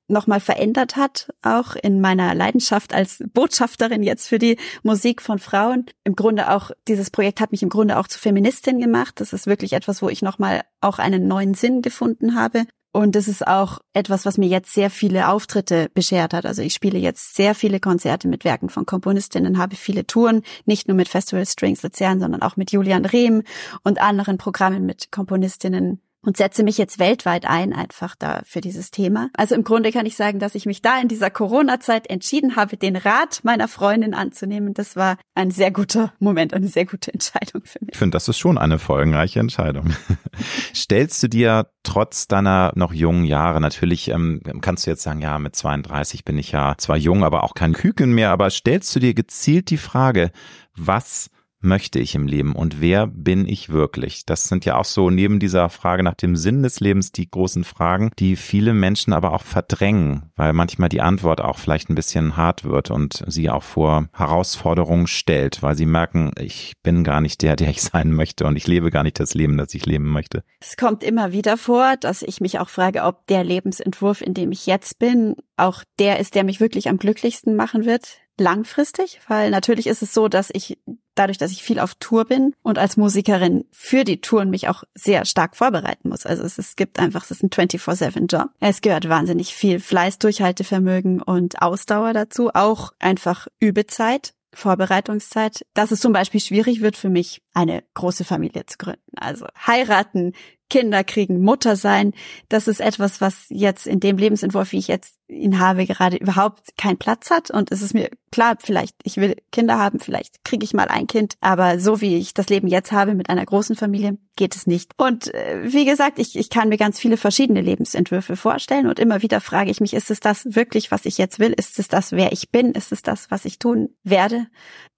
nochmal verändert hat, auch in meiner Leidenschaft als Botschafterin jetzt für die Musik von Frauen. Im Grunde auch, dieses Projekt hat mich im Grunde auch zu Feministin gemacht. Das ist wirklich etwas, wo ich nochmal auch einen neuen Sinn gefunden habe. Und das ist auch etwas, was mir jetzt sehr viele Auftritte beschert hat. Also ich spiele jetzt sehr viele Konzerte mit Werken von Komponistinnen, habe viele Touren, nicht nur mit Festival Strings Luzern, sondern auch mit Julian Rehm und anderen Programmen mit Komponistinnen und setze mich jetzt weltweit ein einfach da für dieses Thema. Also im Grunde kann ich sagen, dass ich mich da in dieser Corona-Zeit entschieden habe, den Rat meiner Freundin anzunehmen. Das war ein sehr guter Moment, eine sehr gute Entscheidung für mich. Ich finde, das ist schon eine folgenreiche Entscheidung. Stellst du dir trotz deiner noch jungen Jahre, natürlich ähm, kannst du jetzt sagen, ja, mit 32 bin ich ja zwar jung, aber auch kein Küken mehr, aber stellst du dir gezielt die Frage, was möchte ich im Leben und wer bin ich wirklich? Das sind ja auch so neben dieser Frage nach dem Sinn des Lebens die großen Fragen, die viele Menschen aber auch verdrängen, weil manchmal die Antwort auch vielleicht ein bisschen hart wird und sie auch vor Herausforderungen stellt, weil sie merken, ich bin gar nicht der, der ich sein möchte und ich lebe gar nicht das Leben, das ich leben möchte. Es kommt immer wieder vor, dass ich mich auch frage, ob der Lebensentwurf, in dem ich jetzt bin, auch der ist, der mich wirklich am glücklichsten machen wird langfristig, weil natürlich ist es so, dass ich dadurch, dass ich viel auf Tour bin und als Musikerin für die Touren mich auch sehr stark vorbereiten muss. Also es, es gibt einfach, es ist ein 24-7-Job. Es gehört wahnsinnig viel Fleiß, Durchhaltevermögen und Ausdauer dazu, auch einfach Übezeit. Vorbereitungszeit, dass es zum Beispiel schwierig wird für mich, eine große Familie zu gründen. Also heiraten, Kinder kriegen, Mutter sein, das ist etwas, was jetzt in dem Lebensentwurf, wie ich jetzt ihn habe, gerade überhaupt keinen Platz hat. Und es ist mir klar, vielleicht, ich will Kinder haben, vielleicht kriege ich mal ein Kind, aber so wie ich das Leben jetzt habe mit einer großen Familie, geht es nicht. Und äh, wie gesagt, ich, ich kann mir ganz viele verschiedene Lebensentwürfe vorstellen und immer wieder frage ich mich, ist es das wirklich, was ich jetzt will? Ist es das, wer ich bin? Ist es das, was ich tun werde?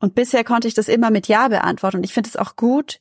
Und bisher konnte ich das immer mit Ja beantworten und ich finde es auch gut,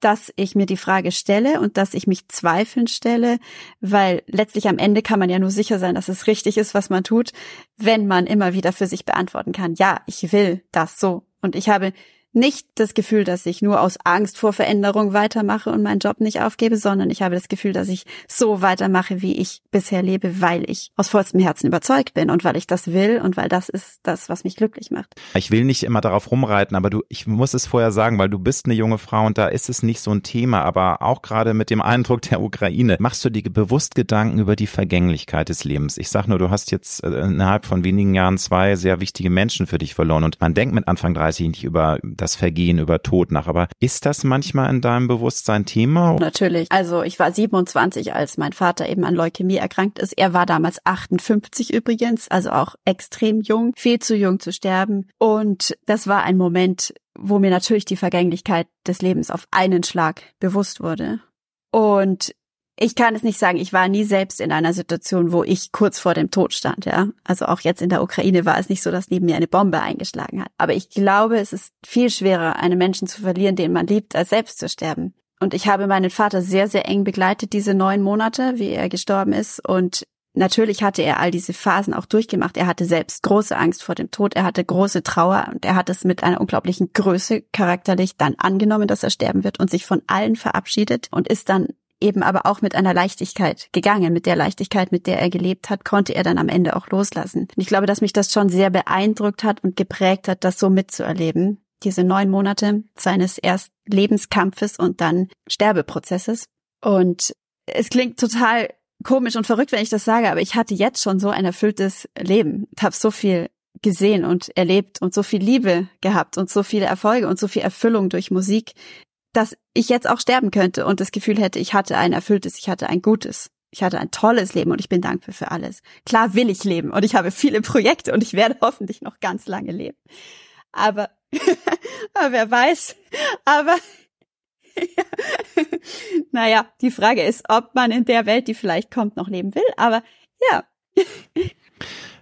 dass ich mir die Frage stelle und dass ich mich zweifeln stelle, weil letztlich am Ende kann man ja nur sicher sein, dass es richtig ist, was man tut, wenn man immer wieder für sich beantworten kann, ja, ich will das so. Und ich habe nicht das Gefühl, dass ich nur aus Angst vor Veränderung weitermache und meinen Job nicht aufgebe, sondern ich habe das Gefühl, dass ich so weitermache, wie ich bisher lebe, weil ich aus vollstem Herzen überzeugt bin und weil ich das will und weil das ist das, was mich glücklich macht. Ich will nicht immer darauf rumreiten, aber du, ich muss es vorher sagen, weil du bist eine junge Frau und da ist es nicht so ein Thema, aber auch gerade mit dem Eindruck der Ukraine, machst du dir bewusst Gedanken über die Vergänglichkeit des Lebens? Ich sag nur, du hast jetzt äh, innerhalb von wenigen Jahren zwei sehr wichtige Menschen für dich verloren und man denkt mit Anfang 30 nicht über das Vergehen, über Tod nach. Aber ist das manchmal in deinem Bewusstsein Thema? Natürlich. Also ich war 27, als mein Vater eben an Leukämie erkrankt ist. Er war damals 58 übrigens, also auch extrem jung, viel zu jung zu sterben. Und das war ein Moment, wo mir natürlich die Vergänglichkeit des Lebens auf einen Schlag bewusst wurde. Und ich kann es nicht sagen, ich war nie selbst in einer Situation, wo ich kurz vor dem Tod stand, ja. Also auch jetzt in der Ukraine war es nicht so, dass neben mir eine Bombe eingeschlagen hat. Aber ich glaube, es ist viel schwerer, einen Menschen zu verlieren, den man liebt, als selbst zu sterben. Und ich habe meinen Vater sehr, sehr eng begleitet, diese neun Monate, wie er gestorben ist. Und natürlich hatte er all diese Phasen auch durchgemacht. Er hatte selbst große Angst vor dem Tod. Er hatte große Trauer und er hat es mit einer unglaublichen Größe charakterlich dann angenommen, dass er sterben wird und sich von allen verabschiedet und ist dann eben aber auch mit einer Leichtigkeit gegangen. Mit der Leichtigkeit, mit der er gelebt hat, konnte er dann am Ende auch loslassen. Und ich glaube, dass mich das schon sehr beeindruckt hat und geprägt hat, das so mitzuerleben. Diese neun Monate seines erst Lebenskampfes und dann Sterbeprozesses. Und es klingt total komisch und verrückt, wenn ich das sage, aber ich hatte jetzt schon so ein erfülltes Leben. Habe so viel gesehen und erlebt und so viel Liebe gehabt und so viele Erfolge und so viel Erfüllung durch Musik, dass ich jetzt auch sterben könnte und das Gefühl hätte, ich hatte ein erfülltes, ich hatte ein gutes, ich hatte ein tolles Leben und ich bin dankbar für alles. Klar will ich leben und ich habe viele Projekte und ich werde hoffentlich noch ganz lange leben. Aber, aber wer weiß, aber naja, die Frage ist, ob man in der Welt, die vielleicht kommt, noch leben will. Aber ja.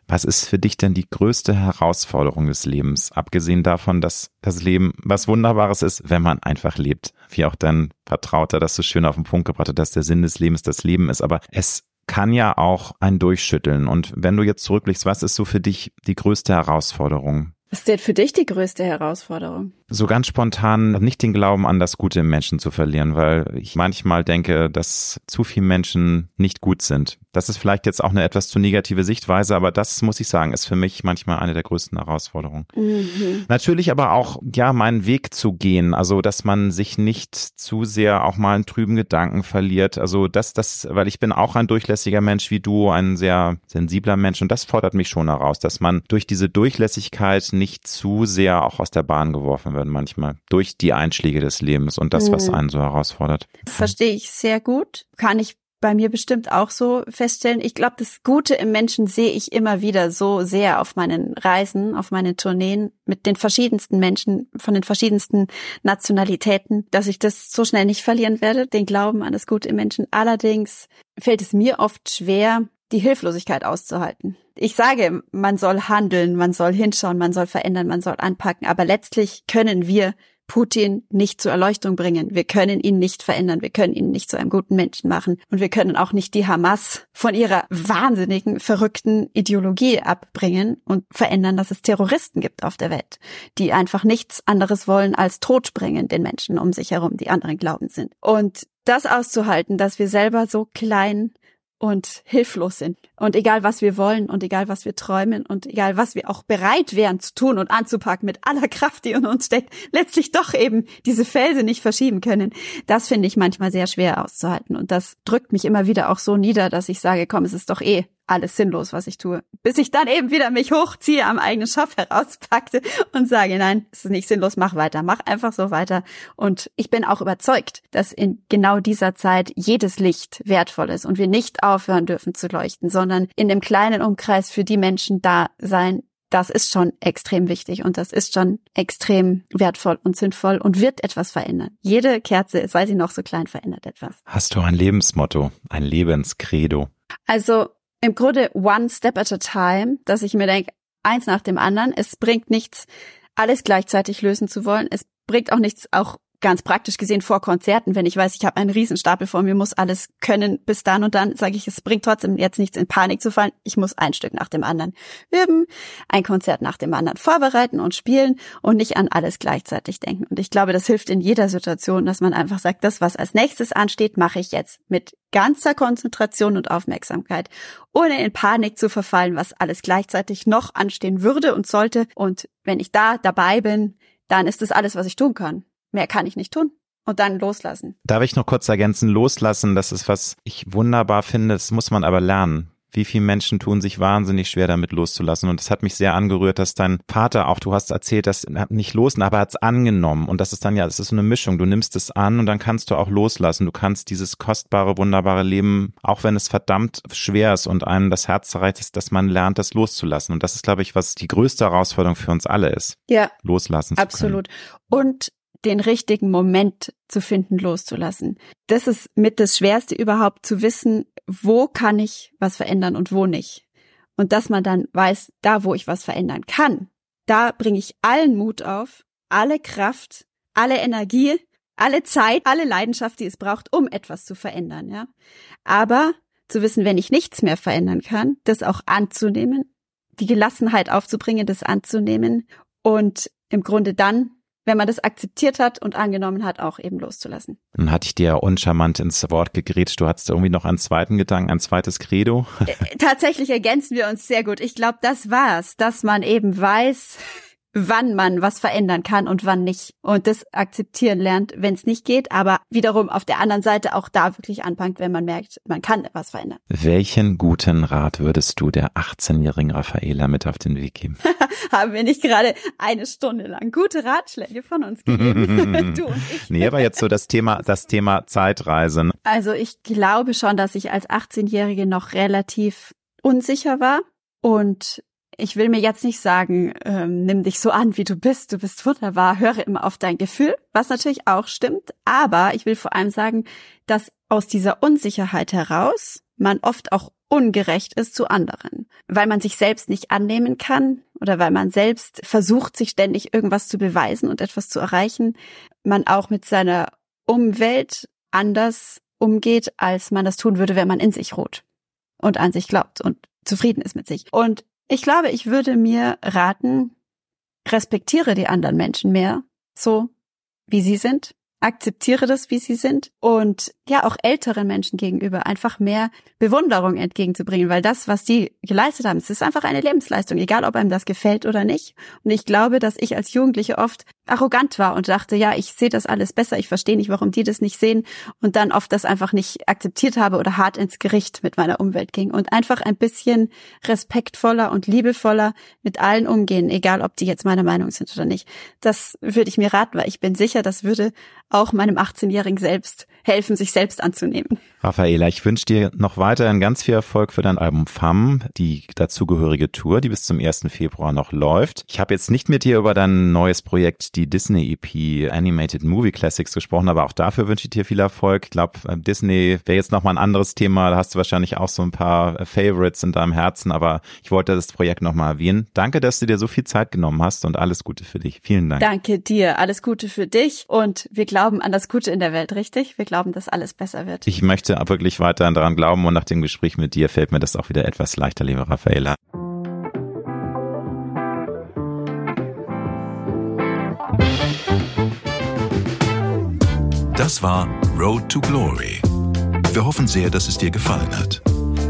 Was ist für dich denn die größte Herausforderung des Lebens? Abgesehen davon, dass das Leben was Wunderbares ist, wenn man einfach lebt. Wie auch dein Vertrauter das so schön auf den Punkt gebracht hat, dass der Sinn des Lebens das Leben ist. Aber es kann ja auch ein Durchschütteln. Und wenn du jetzt zurückblickst, was ist so für dich die größte Herausforderung? Was ist denn für dich die größte Herausforderung? So ganz spontan nicht den Glauben an das Gute im Menschen zu verlieren, weil ich manchmal denke, dass zu viele Menschen nicht gut sind. Das ist vielleicht jetzt auch eine etwas zu negative Sichtweise, aber das muss ich sagen, ist für mich manchmal eine der größten Herausforderungen. Mhm. Natürlich aber auch, ja, meinen Weg zu gehen, also dass man sich nicht zu sehr auch mal in trüben Gedanken verliert. Also das, das, weil ich bin auch ein durchlässiger Mensch wie du, ein sehr sensibler Mensch und das fordert mich schon heraus, dass man durch diese Durchlässigkeit nicht zu sehr auch aus der Bahn geworfen wird manchmal durch die Einschläge des Lebens und das, was mhm. einen so herausfordert. Das verstehe ich sehr gut. Kann ich bei mir bestimmt auch so feststellen. Ich glaube, das Gute im Menschen sehe ich immer wieder so sehr auf meinen Reisen, auf meinen Tourneen mit den verschiedensten Menschen von den verschiedensten Nationalitäten, dass ich das so schnell nicht verlieren werde, den Glauben an das Gute im Menschen. Allerdings fällt es mir oft schwer, die Hilflosigkeit auszuhalten. Ich sage, man soll handeln, man soll hinschauen, man soll verändern, man soll anpacken, aber letztlich können wir Putin nicht zur Erleuchtung bringen. Wir können ihn nicht verändern. Wir können ihn nicht zu einem guten Menschen machen. Und wir können auch nicht die Hamas von ihrer wahnsinnigen, verrückten Ideologie abbringen und verändern, dass es Terroristen gibt auf der Welt, die einfach nichts anderes wollen als Tod bringen den Menschen um sich herum, die anderen glauben sind. Und das auszuhalten, dass wir selber so klein und hilflos sind. Und egal was wir wollen und egal was wir träumen und egal was wir auch bereit wären zu tun und anzupacken mit aller Kraft, die in uns steckt, letztlich doch eben diese Felsen nicht verschieben können. Das finde ich manchmal sehr schwer auszuhalten. Und das drückt mich immer wieder auch so nieder, dass ich sage, komm, es ist doch eh alles sinnlos, was ich tue. Bis ich dann eben wieder mich hochziehe, am eigenen Schopf herauspackte und sage, nein, es ist nicht sinnlos, mach weiter, mach einfach so weiter. Und ich bin auch überzeugt, dass in genau dieser Zeit jedes Licht wertvoll ist und wir nicht aufhören dürfen zu leuchten, sondern in dem kleinen Umkreis für die Menschen da sein, das ist schon extrem wichtig und das ist schon extrem wertvoll und sinnvoll und wird etwas verändern. Jede Kerze, sei sie noch so klein, verändert etwas. Hast du ein Lebensmotto, ein Lebenskredo? Also im Grunde one step at a time, dass ich mir denke, eins nach dem anderen. Es bringt nichts, alles gleichzeitig lösen zu wollen. Es bringt auch nichts, auch ganz praktisch gesehen vor Konzerten, wenn ich weiß, ich habe einen Riesenstapel vor mir, muss alles können bis dann und dann, sage ich, es bringt trotzdem jetzt nichts in Panik zu fallen. Ich muss ein Stück nach dem anderen üben, ein Konzert nach dem anderen vorbereiten und spielen und nicht an alles gleichzeitig denken. Und ich glaube, das hilft in jeder Situation, dass man einfach sagt, das, was als nächstes ansteht, mache ich jetzt mit ganzer Konzentration und Aufmerksamkeit, ohne in Panik zu verfallen, was alles gleichzeitig noch anstehen würde und sollte. Und wenn ich da dabei bin, dann ist das alles, was ich tun kann. Mehr kann ich nicht tun. Und dann loslassen. Darf ich noch kurz ergänzen, loslassen, das ist was ich wunderbar finde, das muss man aber lernen wie viele Menschen tun sich wahnsinnig schwer damit loszulassen. Und es hat mich sehr angerührt, dass dein Vater auch, du hast erzählt, dass er nicht losen, aber er hat es angenommen. Und das ist dann ja, es ist so eine Mischung. Du nimmst es an und dann kannst du auch loslassen. Du kannst dieses kostbare, wunderbare Leben, auch wenn es verdammt schwer ist und einem das Herz zerreißt, ist, dass man lernt, das loszulassen. Und das ist, glaube ich, was die größte Herausforderung für uns alle ist. Ja. Loslassen zu Absolut. Und den richtigen Moment zu finden, loszulassen. Das ist mit das Schwerste überhaupt zu wissen, wo kann ich was verändern und wo nicht. Und dass man dann weiß, da wo ich was verändern kann, da bringe ich allen Mut auf, alle Kraft, alle Energie, alle Zeit, alle Leidenschaft, die es braucht, um etwas zu verändern, ja. Aber zu wissen, wenn ich nichts mehr verändern kann, das auch anzunehmen, die Gelassenheit aufzubringen, das anzunehmen und im Grunde dann wenn man das akzeptiert hat und angenommen hat, auch eben loszulassen. Dann hatte ich dir uncharmant ins Wort gegrätscht. Du hattest irgendwie noch einen zweiten Gedanken, ein zweites Credo. Äh, tatsächlich ergänzen wir uns sehr gut. Ich glaube, das war's, dass man eben weiß, wann man was verändern kann und wann nicht. Und das akzeptieren lernt, wenn es nicht geht, aber wiederum auf der anderen Seite auch da wirklich anpangt, wenn man merkt, man kann was verändern. Welchen guten Rat würdest du der 18-jährigen Raffaela mit auf den Weg geben? Haben wir nicht gerade eine Stunde lang gute Ratschläge von uns gegeben? du und ich. Nee, aber jetzt so das Thema, das Thema Zeitreisen. Also ich glaube schon, dass ich als 18-Jährige noch relativ unsicher war und ich will mir jetzt nicht sagen, ähm, nimm dich so an, wie du bist, du bist wunderbar, höre immer auf dein Gefühl, was natürlich auch stimmt, aber ich will vor allem sagen, dass aus dieser Unsicherheit heraus man oft auch ungerecht ist zu anderen, weil man sich selbst nicht annehmen kann oder weil man selbst versucht, sich ständig irgendwas zu beweisen und etwas zu erreichen, man auch mit seiner Umwelt anders umgeht, als man das tun würde, wenn man in sich ruht und an sich glaubt und zufrieden ist mit sich. Und ich glaube, ich würde mir raten, respektiere die anderen Menschen mehr, so wie sie sind, akzeptiere das, wie sie sind und ja auch älteren Menschen gegenüber einfach mehr Bewunderung entgegenzubringen, weil das, was die geleistet haben, es ist einfach eine Lebensleistung, egal ob einem das gefällt oder nicht. Und ich glaube, dass ich als Jugendliche oft arrogant war und dachte, ja, ich sehe das alles besser, ich verstehe nicht, warum die das nicht sehen und dann oft das einfach nicht akzeptiert habe oder hart ins Gericht mit meiner Umwelt ging und einfach ein bisschen respektvoller und liebevoller mit allen umgehen, egal ob die jetzt meiner Meinung sind oder nicht. Das würde ich mir raten, weil ich bin sicher, das würde auch meinem 18-jährigen selbst helfen, sich selbst anzunehmen. Raffaela, ich wünsche dir noch weiterhin ganz viel Erfolg für dein Album FAM, die dazugehörige Tour, die bis zum 1. Februar noch läuft. Ich habe jetzt nicht mit dir über dein neues Projekt, die Disney EP Animated Movie Classics gesprochen, aber auch dafür wünsche ich dir viel Erfolg. Ich glaube, äh, Disney wäre jetzt nochmal ein anderes Thema. Da hast du wahrscheinlich auch so ein paar äh, Favorites in deinem Herzen, aber ich wollte das Projekt nochmal erwähnen. Danke, dass du dir so viel Zeit genommen hast und alles Gute für dich. Vielen Dank. Danke dir. Alles Gute für dich und wir glauben an das Gute in der Welt, richtig? Wir glauben, dass alles besser wird. Ich möchte wirklich weiterhin daran glauben und nach dem Gespräch mit dir fällt mir das auch wieder etwas leichter, liebe Raffaella. Das war Road to Glory. Wir hoffen sehr, dass es dir gefallen hat.